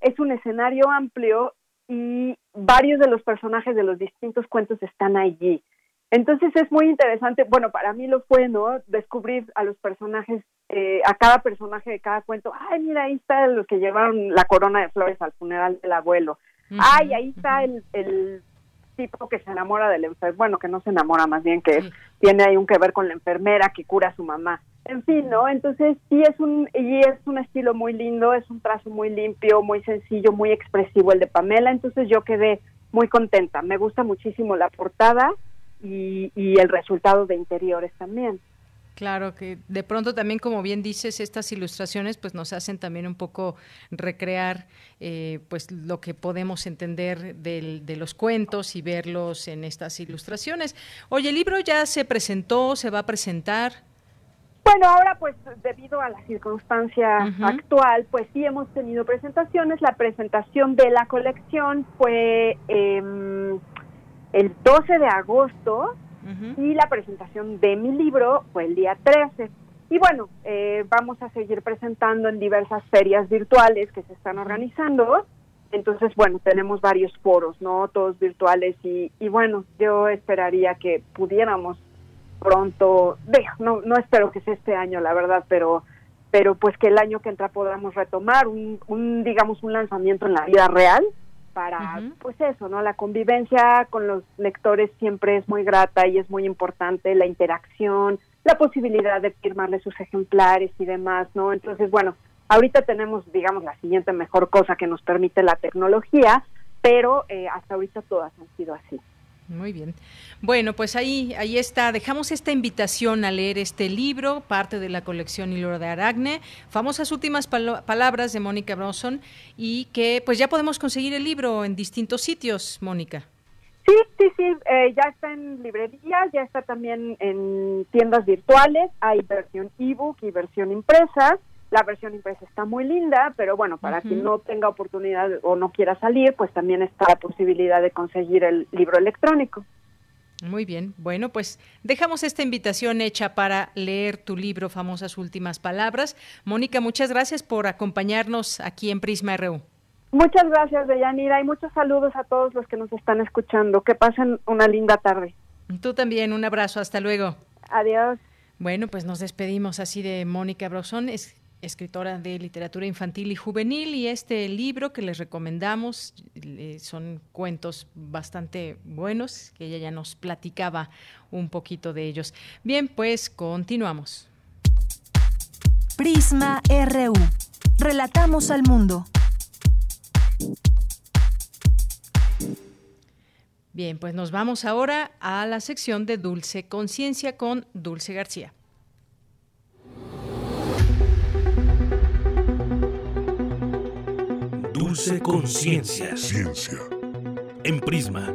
es un escenario amplio y varios de los personajes de los distintos cuentos están allí. Entonces es muy interesante, bueno, para mí lo fue, ¿no? Descubrir a los personajes, eh, a cada personaje de cada cuento. Ay, mira, ahí está los que llevaron la corona de flores al funeral del abuelo. Ay, ahí está el, el tipo que se enamora del enfermero, bueno, que no se enamora, más bien que tiene ahí un que ver con la enfermera que cura a su mamá. En fin, ¿no? Entonces sí es un y es un estilo muy lindo, es un trazo muy limpio, muy sencillo, muy expresivo el de Pamela, entonces yo quedé muy contenta. Me gusta muchísimo la portada y, y el resultado de interiores también. Claro, que de pronto también, como bien dices, estas ilustraciones pues nos hacen también un poco recrear eh, pues lo que podemos entender del, de los cuentos y verlos en estas ilustraciones. Oye, el libro ya se presentó, se va a presentar. Bueno, ahora pues debido a la circunstancia actual, pues sí hemos tenido presentaciones. La presentación de la colección fue eh, el 12 de agosto y la presentación de mi libro fue el día 13. Y bueno, eh, vamos a seguir presentando en diversas ferias virtuales que se están organizando. Entonces, bueno, tenemos varios foros, ¿no? Todos virtuales y, y bueno, yo esperaría que pudiéramos pronto, no, no espero que sea este año, la verdad, pero pero pues que el año que entra podamos retomar un, un digamos un lanzamiento en la vida real para, pues eso, ¿no? La convivencia con los lectores siempre es muy grata y es muy importante, la interacción, la posibilidad de firmarle sus ejemplares y demás, ¿no? Entonces, bueno, ahorita tenemos, digamos, la siguiente mejor cosa que nos permite la tecnología, pero eh, hasta ahorita todas han sido así. Muy bien. Bueno, pues ahí, ahí está. Dejamos esta invitación a leer este libro, parte de la colección Hilo de Aragne, famosas últimas palabras de Mónica Bronson, y que pues ya podemos conseguir el libro en distintos sitios, Mónica. Sí, sí, sí, eh, ya está en librerías, ya está también en tiendas virtuales, hay versión ebook y versión impresa. La versión impresa está muy linda, pero bueno, para quien no tenga oportunidad o no quiera salir, pues también está la posibilidad de conseguir el libro electrónico. Muy bien, bueno, pues dejamos esta invitación hecha para leer tu libro, famosas últimas palabras. Mónica, muchas gracias por acompañarnos aquí en Prisma RU. Muchas gracias, Deyanira, y muchos saludos a todos los que nos están escuchando. Que pasen una linda tarde. Tú también, un abrazo, hasta luego. Adiós. Bueno, pues nos despedimos así de Mónica Brosón. Es escritora de literatura infantil y juvenil, y este libro que les recomendamos son cuentos bastante buenos, que ella ya nos platicaba un poquito de ellos. Bien, pues continuamos. Prisma RU. Relatamos al mundo. Bien, pues nos vamos ahora a la sección de Dulce Conciencia con Dulce García. Dulce Conciencia. Ciencia. En Prisma.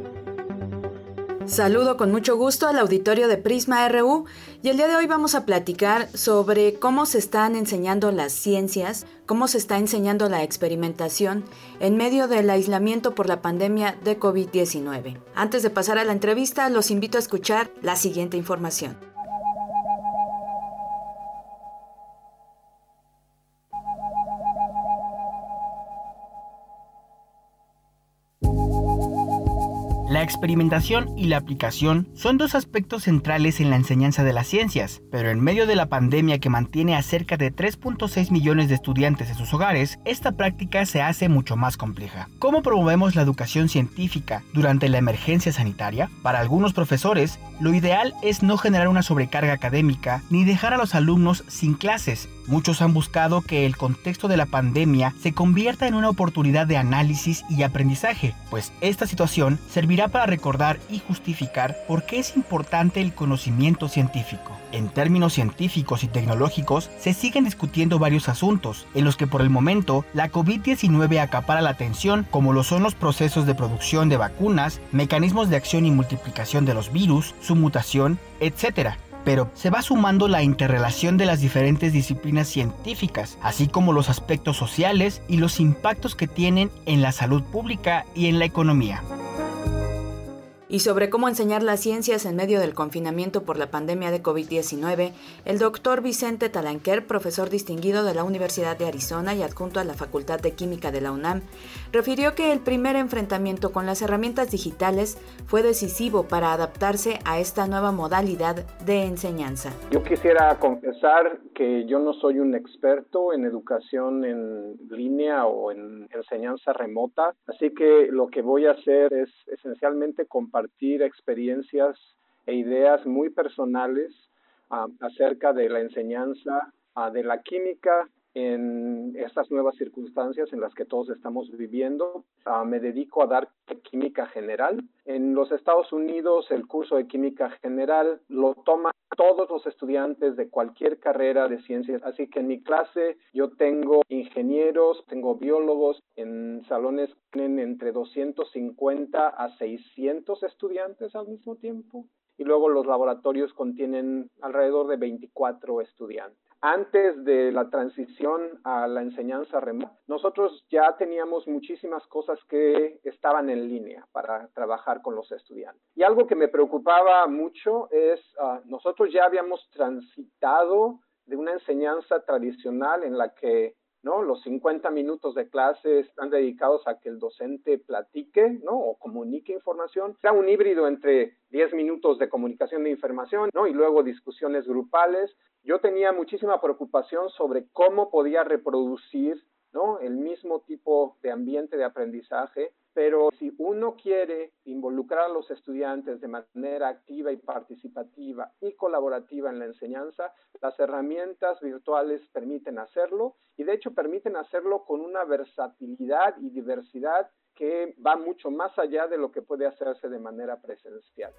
Saludo con mucho gusto al auditorio de Prisma RU y el día de hoy vamos a platicar sobre cómo se están enseñando las ciencias, cómo se está enseñando la experimentación en medio del aislamiento por la pandemia de COVID-19. Antes de pasar a la entrevista, los invito a escuchar la siguiente información. La experimentación y la aplicación son dos aspectos centrales en la enseñanza de las ciencias, pero en medio de la pandemia que mantiene a cerca de 3.6 millones de estudiantes en sus hogares, esta práctica se hace mucho más compleja. ¿Cómo promovemos la educación científica durante la emergencia sanitaria? Para algunos profesores, lo ideal es no generar una sobrecarga académica ni dejar a los alumnos sin clases. Muchos han buscado que el contexto de la pandemia se convierta en una oportunidad de análisis y aprendizaje, pues esta situación servirá para recordar y justificar por qué es importante el conocimiento científico. En términos científicos y tecnológicos, se siguen discutiendo varios asuntos, en los que por el momento la COVID-19 acapara la atención, como lo son los procesos de producción de vacunas, mecanismos de acción y multiplicación de los virus, su mutación, etc pero se va sumando la interrelación de las diferentes disciplinas científicas, así como los aspectos sociales y los impactos que tienen en la salud pública y en la economía. Y sobre cómo enseñar las ciencias en medio del confinamiento por la pandemia de COVID-19, el doctor Vicente Talanquer, profesor distinguido de la Universidad de Arizona y adjunto a la Facultad de Química de la UNAM, refirió que el primer enfrentamiento con las herramientas digitales fue decisivo para adaptarse a esta nueva modalidad de enseñanza. Yo quisiera confesar que yo no soy un experto en educación en línea o en enseñanza remota, así que lo que voy a hacer es esencialmente compartir experiencias e ideas muy personales ah, acerca de la enseñanza uh, de la química en estas nuevas circunstancias en las que todos estamos viviendo. Uh, me dedico a dar química general. En los Estados Unidos el curso de química general lo toman todos los estudiantes de cualquier carrera de ciencias. Así que en mi clase yo tengo ingenieros, tengo biólogos, en salones tienen entre 250 a 600 estudiantes al mismo tiempo. Y luego los laboratorios contienen alrededor de 24 estudiantes antes de la transición a la enseñanza remota, nosotros ya teníamos muchísimas cosas que estaban en línea para trabajar con los estudiantes. Y algo que me preocupaba mucho es, uh, nosotros ya habíamos transitado de una enseñanza tradicional en la que ¿no? Los 50 minutos de clase están dedicados a que el docente platique, ¿no? O comunique información. Sea un híbrido entre 10 minutos de comunicación de información, ¿no? Y luego discusiones grupales. Yo tenía muchísima preocupación sobre cómo podía reproducir, ¿no? El mismo tipo de ambiente de aprendizaje pero si uno quiere involucrar a los estudiantes de manera activa y participativa y colaborativa en la enseñanza, las herramientas virtuales permiten hacerlo y de hecho permiten hacerlo con una versatilidad y diversidad que va mucho más allá de lo que puede hacerse de manera presencial.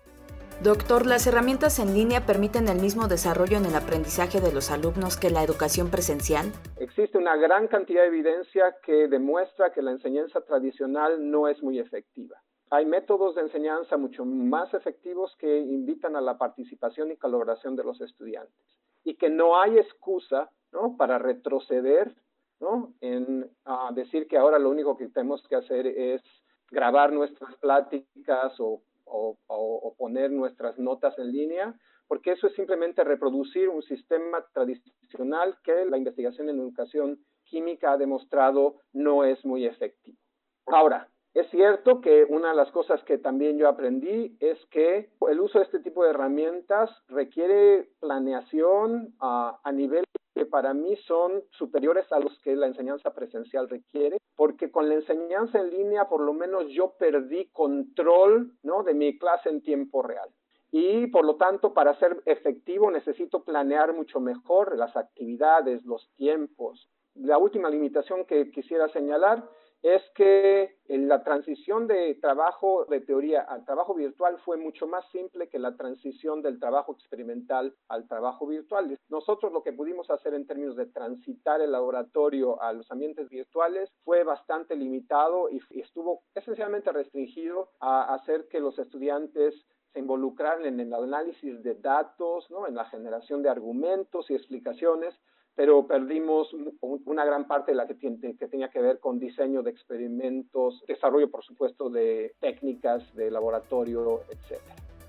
Doctor, ¿las herramientas en línea permiten el mismo desarrollo en el aprendizaje de los alumnos que la educación presencial? Existe una gran cantidad de evidencia que demuestra que la enseñanza tradicional no es muy efectiva. Hay métodos de enseñanza mucho más efectivos que invitan a la participación y colaboración de los estudiantes y que no hay excusa ¿no? para retroceder ¿no? en decir que ahora lo único que tenemos que hacer es grabar nuestras pláticas o o, poner nuestras notas en línea, porque eso es simplemente reproducir un sistema tradicional que la investigación en educación química ha demostrado no es muy efectivo. Ahora, es cierto que una de las cosas que también yo aprendí es que el uso de este tipo de herramientas requiere planeación a nivel que para mí son superiores a los que la enseñanza presencial requiere, porque con la enseñanza en línea por lo menos yo perdí control ¿no? de mi clase en tiempo real. Y por lo tanto, para ser efectivo necesito planear mucho mejor las actividades, los tiempos. La última limitación que quisiera señalar es que la transición de trabajo de teoría al trabajo virtual fue mucho más simple que la transición del trabajo experimental al trabajo virtual. Nosotros lo que pudimos hacer en términos de transitar el laboratorio a los ambientes virtuales fue bastante limitado y, estuvo esencialmente restringido a hacer que los estudiantes se involucraran en el análisis de datos, ¿no? en la generación de argumentos y explicaciones, pero perdimos una gran parte de la que, tiene, que tenía que ver con diseño de experimentos, desarrollo, por supuesto, de técnicas de laboratorio, etc.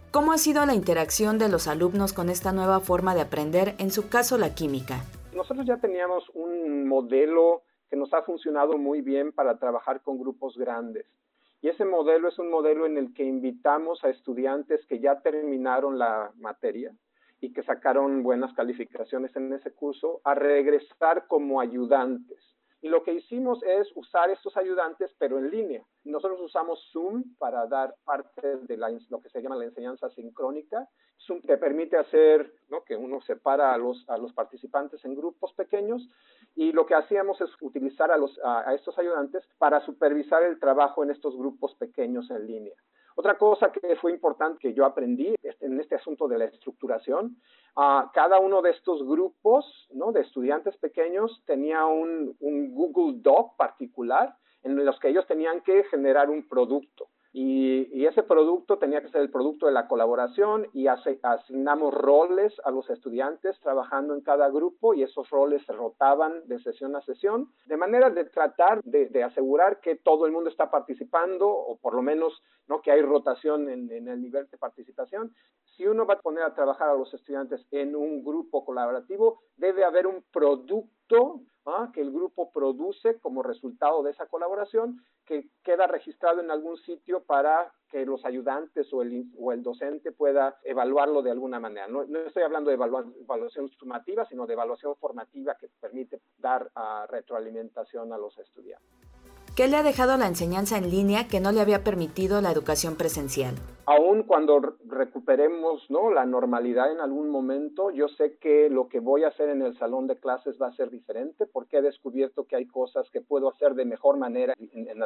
¿Cómo ha sido la interacción de los alumnos con esta nueva forma de aprender, en su caso la química? Nosotros ya teníamos un modelo que nos ha funcionado muy bien para trabajar con grupos grandes. Y ese modelo es un modelo en el que invitamos a estudiantes que ya terminaron la materia y que sacaron buenas calificaciones en ese curso a regresar como ayudantes. Y lo que hicimos es usar estos ayudantes, pero en línea. Nosotros usamos Zoom para dar parte de lo que se llama la enseñanza sincrónica. Zoom te permite hacer ¿no? que uno separa a los, a los participantes en grupos pequeños y lo que hacíamos es utilizar a, los, a estos ayudantes para supervisar el trabajo en estos grupos pequeños en línea. Otra cosa que fue importante que yo aprendí en este asunto de la estructuración, uh, cada uno de estos grupos ¿no? de estudiantes pequeños tenía un, un Google Doc particular en los que ellos tenían que generar un producto. Y, ese producto tenía que ser el producto de la colaboración y asignamos roles a los estudiantes trabajando en cada grupo y esos roles se rotaban de sesión a sesión, de manera de tratar de, asegurar que todo el mundo está participando o por lo menos ¿no? que hay rotación en el nivel de participación. Si uno va a poner a trabajar a los estudiantes en un grupo colaborativo, debe haber un producto ¿ah? que el grupo produce como resultado de esa colaboración que queda registrado en algún sitio para que los ayudantes o el, o el docente pueda evaluarlo de alguna manera. No, estoy hablando de evaluación sumativa, sino de evaluación formativa que permite dar uh, retroalimentación a los estudiantes. ¿Qué le ha dejado la enseñanza en línea que no le había permitido la educación presencial? Aún cuando recuperemos ¿no? la normalidad en algún momento, yo sé que lo que voy a hacer en el salón de clases va a ser diferente porque he descubierto que hay cosas que puedo hacer de mejor manera en, en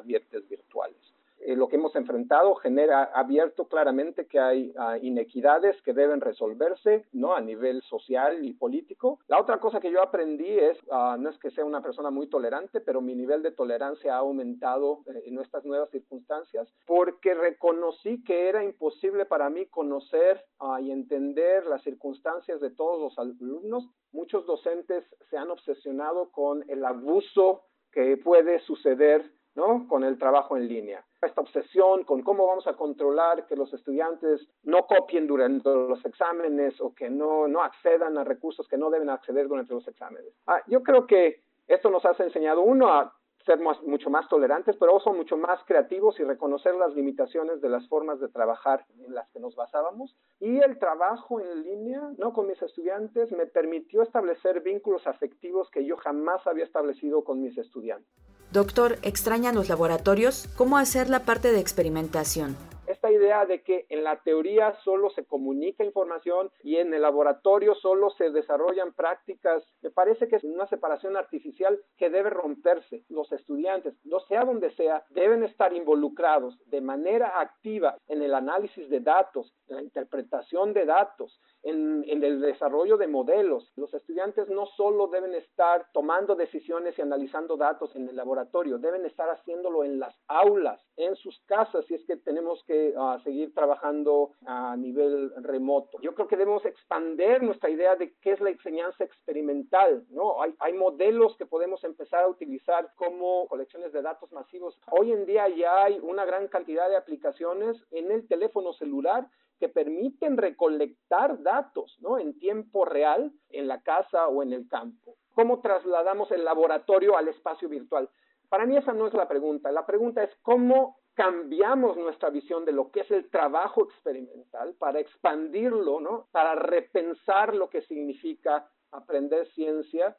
virtuales. Eh, lo que hemos enfrentado genera abierto claramente que hay uh, inequidades que deben resolverse no a nivel social y político. La otra cosa que yo aprendí es, uh, no es que sea una persona muy tolerante, pero mi nivel de tolerancia ha aumentado eh, en estas nuevas circunstancias porque reconocí que era imposible para mí conocer uh, y entender las circunstancias de todos los alumnos. Muchos docentes se han obsesionado con el abuso que puede suceder ¿no? con el trabajo en línea esta obsesión con cómo vamos a controlar que los estudiantes no copien durante los exámenes o que no, no accedan a recursos que no deben acceder durante los exámenes. Ah, yo creo que esto nos ha enseñado, uno, a ser más, mucho más tolerantes, pero son mucho más creativos y reconocer las limitaciones de las formas de trabajar en las que nos basábamos. Y el trabajo en línea, ¿no? Con mis estudiantes me permitió establecer vínculos afectivos que yo jamás había establecido con mis estudiantes. Doctor, ¿extrañan los laboratorios? ¿Cómo hacer la parte de experimentación? Esta idea de que en la teoría solo se comunica información y en el laboratorio solo se desarrollan prácticas, me parece que es una separación artificial que debe romperse. Los estudiantes, no sea donde sea, deben estar involucrados de manera activa en el análisis de datos, en la interpretación de datos, en, el desarrollo de modelos. Los estudiantes no solo deben estar tomando decisiones y analizando datos en el laboratorio, deben estar haciéndolo en las aulas, en sus casas, si es que tenemos que uh, seguir trabajando a nivel remoto. Yo creo que debemos expander nuestra idea de qué es la enseñanza experimental, ¿no? Hay, hay modelos que podemos empezar a utilizar como colecciones de datos masivos. Hoy en día ya hay una gran cantidad de aplicaciones en el teléfono celular que permiten recolectar datos ¿no? en tiempo real en la casa o en el campo. ¿Cómo trasladamos el laboratorio al espacio virtual? Para mí esa no es la pregunta. La pregunta es cómo cambiamos nuestra visión de lo que es el trabajo experimental para expandirlo, ¿no? para repensar lo que significa aprender ciencia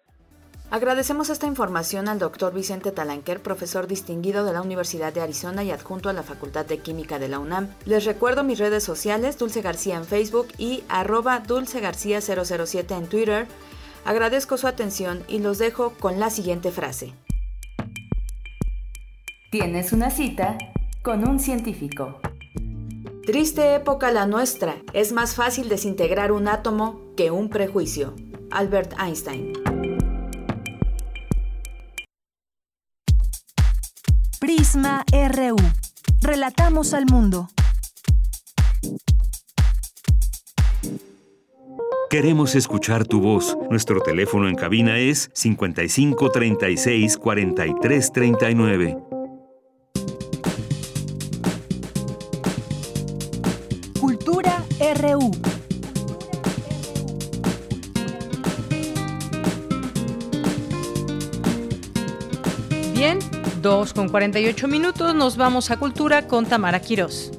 Agradecemos esta información al doctor Vicente Talanquer, profesor distinguido de la Universidad de Arizona y adjunto a la Facultad de Química de la UNAM. Les recuerdo mis redes sociales, Dulce García en Facebook y arroba Dulce García 007 en Twitter. Agradezco su atención y los dejo con la siguiente frase. Tienes una cita con un científico. Triste época la nuestra. Es más fácil desintegrar un átomo que un prejuicio. Albert Einstein. Prisma RU. Relatamos al mundo. Queremos escuchar tu voz. Nuestro teléfono en cabina es 55 36 43 39. Cultura RU. 2 con 48 minutos, nos vamos a Cultura con Tamara Quirós.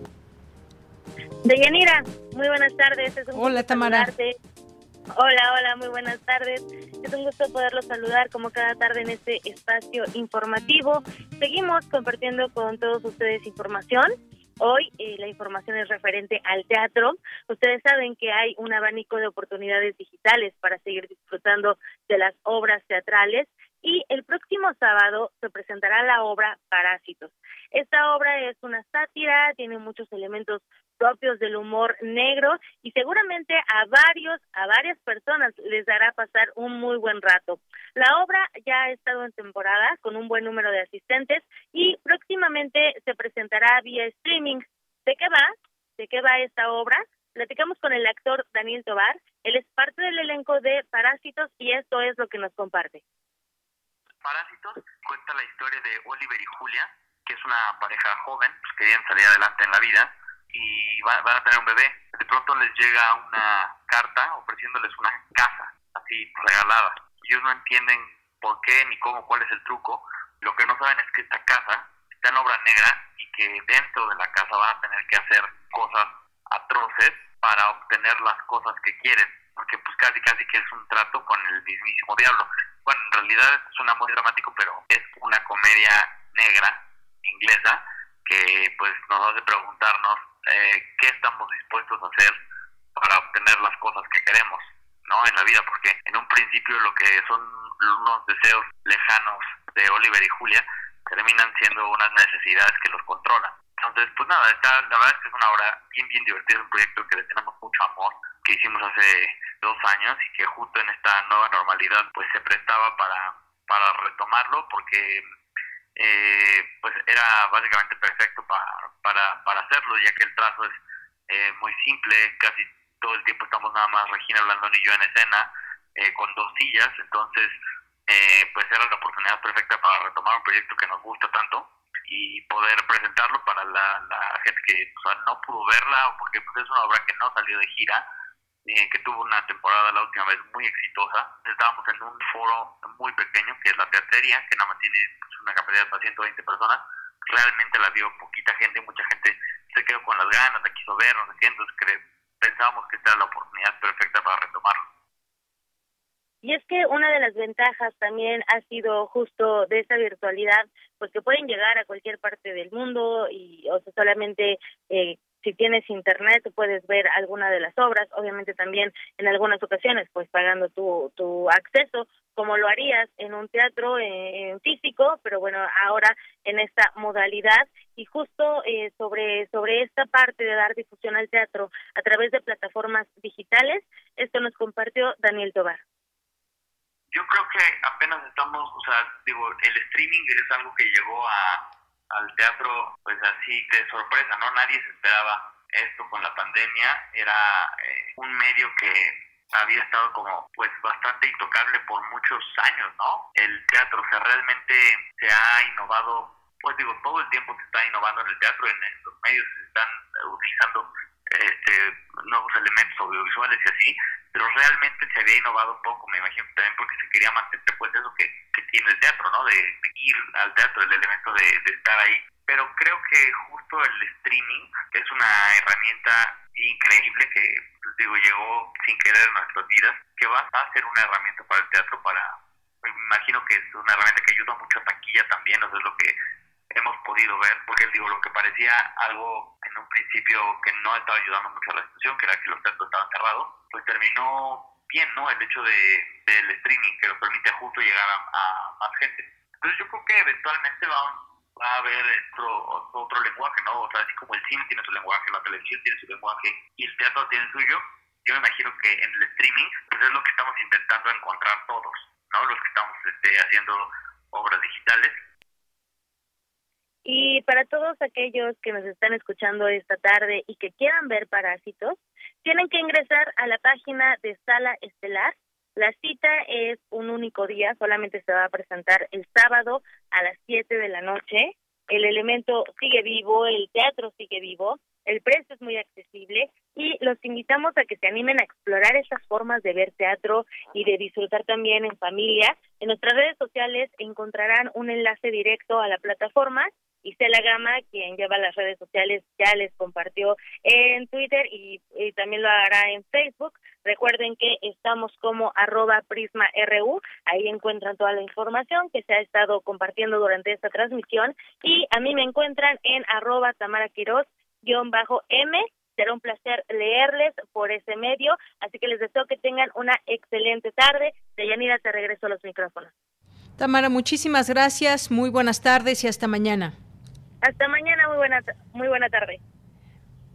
Deyanira, muy buenas tardes. Es un Hola, Tamara. saludarte. Hola, hola, muy buenas tardes. Es un gusto poderlo saludar como cada tarde en este espacio informativo. Seguimos compartiendo con todos ustedes información. Hoy eh, la información es referente al teatro. Ustedes saben que hay un abanico de oportunidades digitales para seguir disfrutando de las obras teatrales y el próximo sábado se presentará la obra Parásitos. Esta obra es una sátira, tiene muchos elementos propios del humor negro y seguramente a varios, a varias personas les dará pasar un muy buen rato. La obra ya ha estado en temporada con un buen número de asistentes y próximamente se presentará vía streaming. ¿De qué va? ¿De qué va esta obra? Platicamos con el actor Daniel Tobar, él es parte del elenco de Parásitos y esto es lo que nos comparte. Parásitos cuenta la historia de Oliver y Julia, que es una pareja joven, pues querían salir adelante en la vida y va- van a tener un bebé. De pronto les llega una carta ofreciéndoles una casa, así regalada. Ellos no entienden por qué ni cómo, cuál es el truco. Lo que no saben es que esta casa está en obra negra y que dentro de la casa van a tener que hacer cosas atroces para obtener las cosas que quieren. Porque pues casi casi que es un trato con el mismísimo diablo. Bueno, en realidad suena muy dramático, pero es una comedia negra, inglesa, que pues nos hace preguntarnos eh, qué estamos dispuestos a hacer para obtener las cosas que queremos, ¿no? En la vida, porque en un principio lo que son unos deseos lejanos de Oliver y Julia terminan siendo unas necesidades que los controlan. Entonces, pues nada, está, la verdad es que es una obra bien, bien divertida, es un proyecto que le tenemos mucho amor, que hicimos hace dos años y que justo en esta nueva normalidad pues se prestaba para, para retomarlo porque eh, pues era básicamente perfecto para, para, para hacerlo, ya que el trazo es eh, muy simple, casi todo el tiempo estamos nada más Regina Blandón y yo en escena, eh, con dos sillas, entonces eh, pues era la oportunidad perfecta para retomar un proyecto que nos gusta tanto y poder presentarlo para la, gente que o no pudo verla, porque pues, es una obra que no salió de gira, eh, que tuvo una temporada la última vez muy exitosa. Estábamos en un foro muy pequeño, que es la teatería, que nada más tiene pues, una capacidad para 120 personas. Realmente la vio poquita gente, mucha gente se quedó con las ganas, la quiso ver, no entonces pensábamos que esta era la oportunidad perfecta para retomarlo. Y es que una de las ventajas también ha sido justo de esta virtualidad, pues que pueden llegar a cualquier parte del mundo y o sea, solamente eh, si tienes internet puedes ver alguna de las obras, obviamente también en algunas ocasiones pues pagando tu, tu acceso como lo harías en un teatro eh, en físico, pero bueno, ahora en esta modalidad y justo eh, sobre sobre esta parte de dar difusión al teatro a través de plataformas digitales, esto nos compartió Daniel Tobar. Yo creo que apenas estamos, o sea, digo, el streaming es algo que llegó a, al teatro, pues así de sorpresa, ¿no? Nadie se esperaba esto con la pandemia. Era eh, un medio que había estado como, pues, bastante intocable por muchos años, ¿no? El teatro, o sea, realmente se ha innovado, pues digo, todo el tiempo se está innovando en el teatro, en, los medios se están utilizando este, nuevos elementos audiovisuales y así, pero realmente se había innovado poco, me imagino también porque se quería mantener pues eso que, que tiene el teatro, ¿no? De, de ir al teatro, el elemento de, de estar ahí. Pero creo que justo el streaming es una herramienta increíble que, pues, digo, llegó sin querer en nuestras vidas, que va a ser una herramienta para el teatro, para, me imagino que es una herramienta que ayuda mucho a taquilla también, o sea, es lo que hemos podido ver, porque digo, lo que parecía algo en un principio que no estaba ayudando mucho a la situación, que era que los teatros estaban cerrados, pues terminó bien, ¿no? El hecho de, del streaming, que lo permite justo llegar a, más gente. Entonces yo creo que eventualmente va, a haber otro, otro lenguaje, ¿no? O sea, así como el cine tiene su lenguaje, la televisión tiene su lenguaje y el teatro tiene suyo, yo me imagino que en el streaming pues es lo que estamos intentando encontrar todos, ¿no? Los que estamos este, haciendo obras digitales Y para todos aquellos que nos están escuchando esta tarde y que quieran ver Parásitos, tienen que ingresar a la página de Sala Estelar. La cita es un único día, solamente se va a presentar el sábado a las 7 de la noche. El elemento sigue vivo, el teatro sigue vivo, el precio es muy accesible y los invitamos a que se animen a explorar esas formas de ver teatro y de disfrutar también en familia. En nuestras redes sociales encontrarán un enlace directo a la plataforma Isela Gama, quien lleva las redes sociales, ya les compartió en Twitter y, también lo hará en Facebook. Recuerden que estamos como arroba prisma RU, ahí encuentran toda la información que se ha estado compartiendo durante esta transmisión y a mí me encuentran en arroba Tamara bajo M Será un placer leerles por ese medio, así que les deseo que tengan una excelente tarde. Deyanira, te regreso a los micrófonos. Tamara, muchísimas gracias, muy buenas tardes y hasta mañana. Hasta mañana, muy buena, muy buena tarde.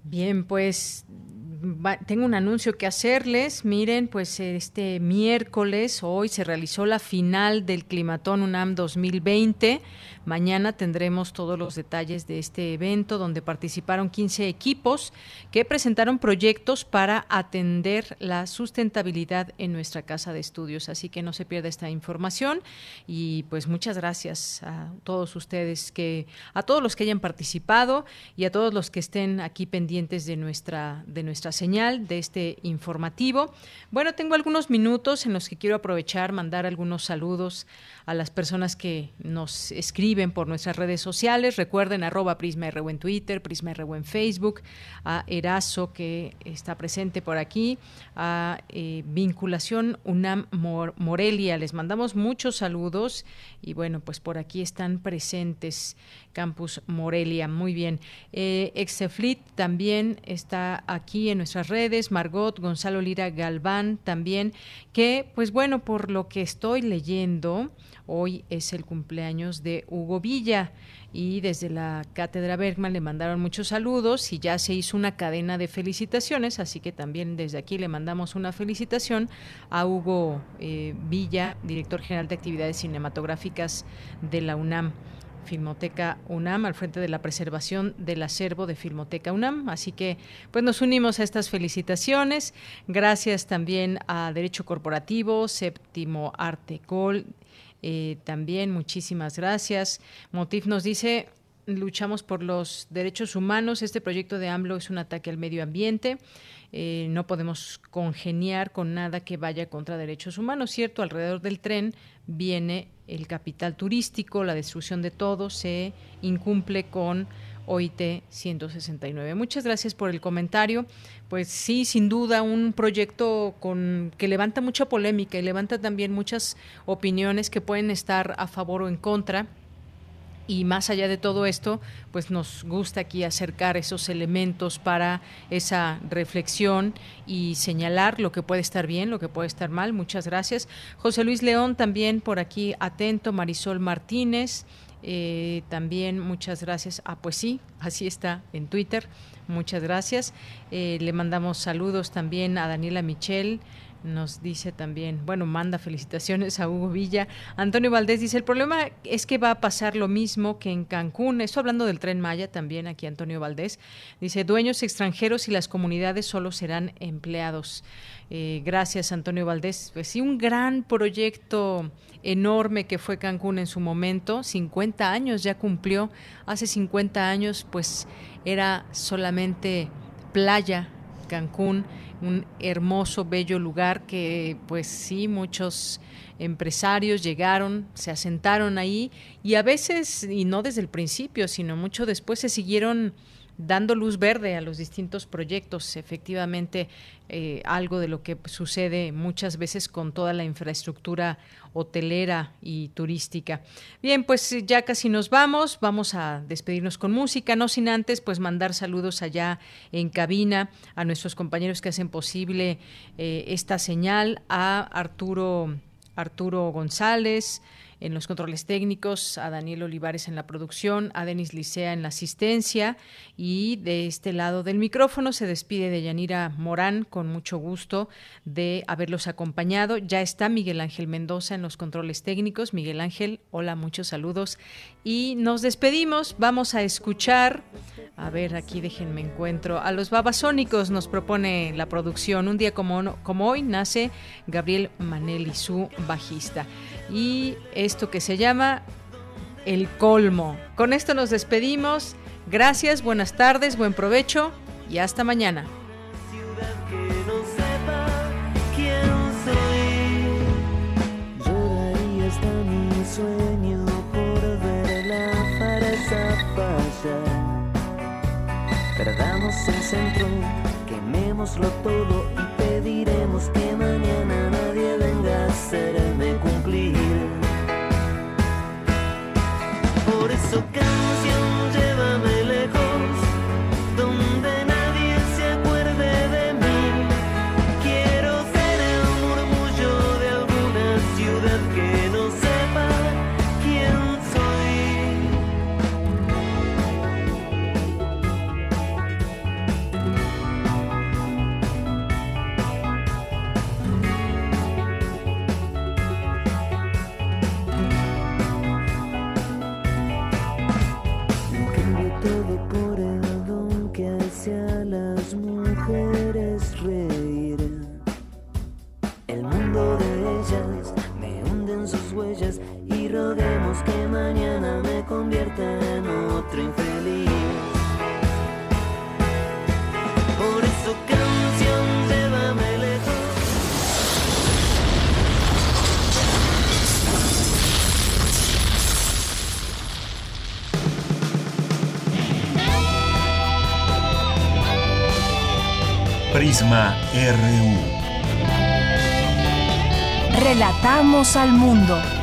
Bien, pues tengo un anuncio que hacerles. Miren, pues este miércoles, hoy se realizó la final del Climatón UNAM 2020. Mañana tendremos todos los detalles de este evento donde participaron 15 equipos que presentaron proyectos para atender la sustentabilidad en nuestra casa de estudios. Así que no se pierda esta información y pues muchas gracias a todos ustedes que a todos los que hayan participado y a todos los que estén aquí pendientes de nuestra de nuestra señal de este informativo. Bueno, tengo algunos minutos en los que quiero aprovechar mandar algunos saludos a las personas que nos escriben por nuestras redes sociales. Recuerden arroba Prisma RU en Twitter, Prisma RU en Facebook, a Erazo que está presente por aquí, a eh, Vinculación UNAM Morelia. Les mandamos muchos saludos y bueno, pues por aquí están presentes Campus Morelia. Muy bien. Eh, también está aquí en nuestras redes. Margot Gonzalo Lira Galván también, que pues bueno, por lo que estoy leyendo, Hoy es el cumpleaños de Hugo Villa y desde la Cátedra Bergman le mandaron muchos saludos y ya se hizo una cadena de felicitaciones, así que también desde aquí le mandamos una felicitación a Hugo eh, Villa, director general de actividades cinematográficas de la UNAM. Filmoteca UNAM al frente de la preservación del acervo de Filmoteca UNAM. Así que pues nos unimos a estas felicitaciones. Gracias también a Derecho Corporativo, Séptimo Artecol, eh, también muchísimas gracias. Motif nos dice, luchamos por los derechos humanos. Este proyecto de AMLO es un ataque al medio ambiente. Eh, no podemos congeniar con nada que vaya contra derechos humanos, ¿cierto? Alrededor del tren viene el capital turístico, la destrucción de todo, se incumple con OIT 169. Muchas gracias por el comentario. Pues sí, sin duda, un proyecto con que levanta mucha polémica y levanta también muchas opiniones que pueden estar a favor o en contra. Y más allá de todo esto, pues nos gusta aquí acercar esos elementos para esa reflexión y señalar lo que puede estar bien, lo que puede estar mal. Muchas gracias. José Luis León también por aquí atento, Marisol Martínez, eh, también muchas gracias. Ah, pues sí, así está en Twitter. Muchas gracias. Eh, le mandamos saludos también a Daniela Michel. Nos dice también, bueno, manda felicitaciones a Hugo Villa. Antonio Valdés dice, el problema es que va a pasar lo mismo que en Cancún. Esto hablando del tren Maya también, aquí Antonio Valdés. Dice, dueños extranjeros y las comunidades solo serán empleados. Eh, gracias, Antonio Valdés. Pues sí, un gran proyecto enorme que fue Cancún en su momento. 50 años ya cumplió. Hace 50 años, pues era solamente playa Cancún un hermoso, bello lugar que pues sí, muchos empresarios llegaron, se asentaron ahí y a veces, y no desde el principio, sino mucho después, se siguieron dando luz verde a los distintos proyectos. Efectivamente, eh, algo de lo que sucede muchas veces con toda la infraestructura hotelera y turística. Bien, pues ya casi nos vamos, vamos a despedirnos con música, no sin antes pues mandar saludos allá en cabina a nuestros compañeros que hacen posible eh, esta señal, a Arturo, Arturo González, en los controles técnicos, a Daniel Olivares en la producción, a Denis Licea en la asistencia y de este lado del micrófono se despide de Yanira Morán con mucho gusto de haberlos acompañado. Ya está Miguel Ángel Mendoza en los controles técnicos. Miguel Ángel, hola, muchos saludos y nos despedimos. Vamos a escuchar, a ver, aquí déjenme encuentro, a los babasónicos nos propone la producción. Un día como, como hoy nace Gabriel Manelli, su bajista. Y esto que se llama El Colmo. Con esto nos despedimos. Gracias, buenas tardes, buen provecho y hasta mañana. sueño por ver la farsa pasar. Perdamos el centro, quemémoslo todo y pediremos que mañana nadie venga a hacerme cumplir. Por eso RU. Relatamos al mundo.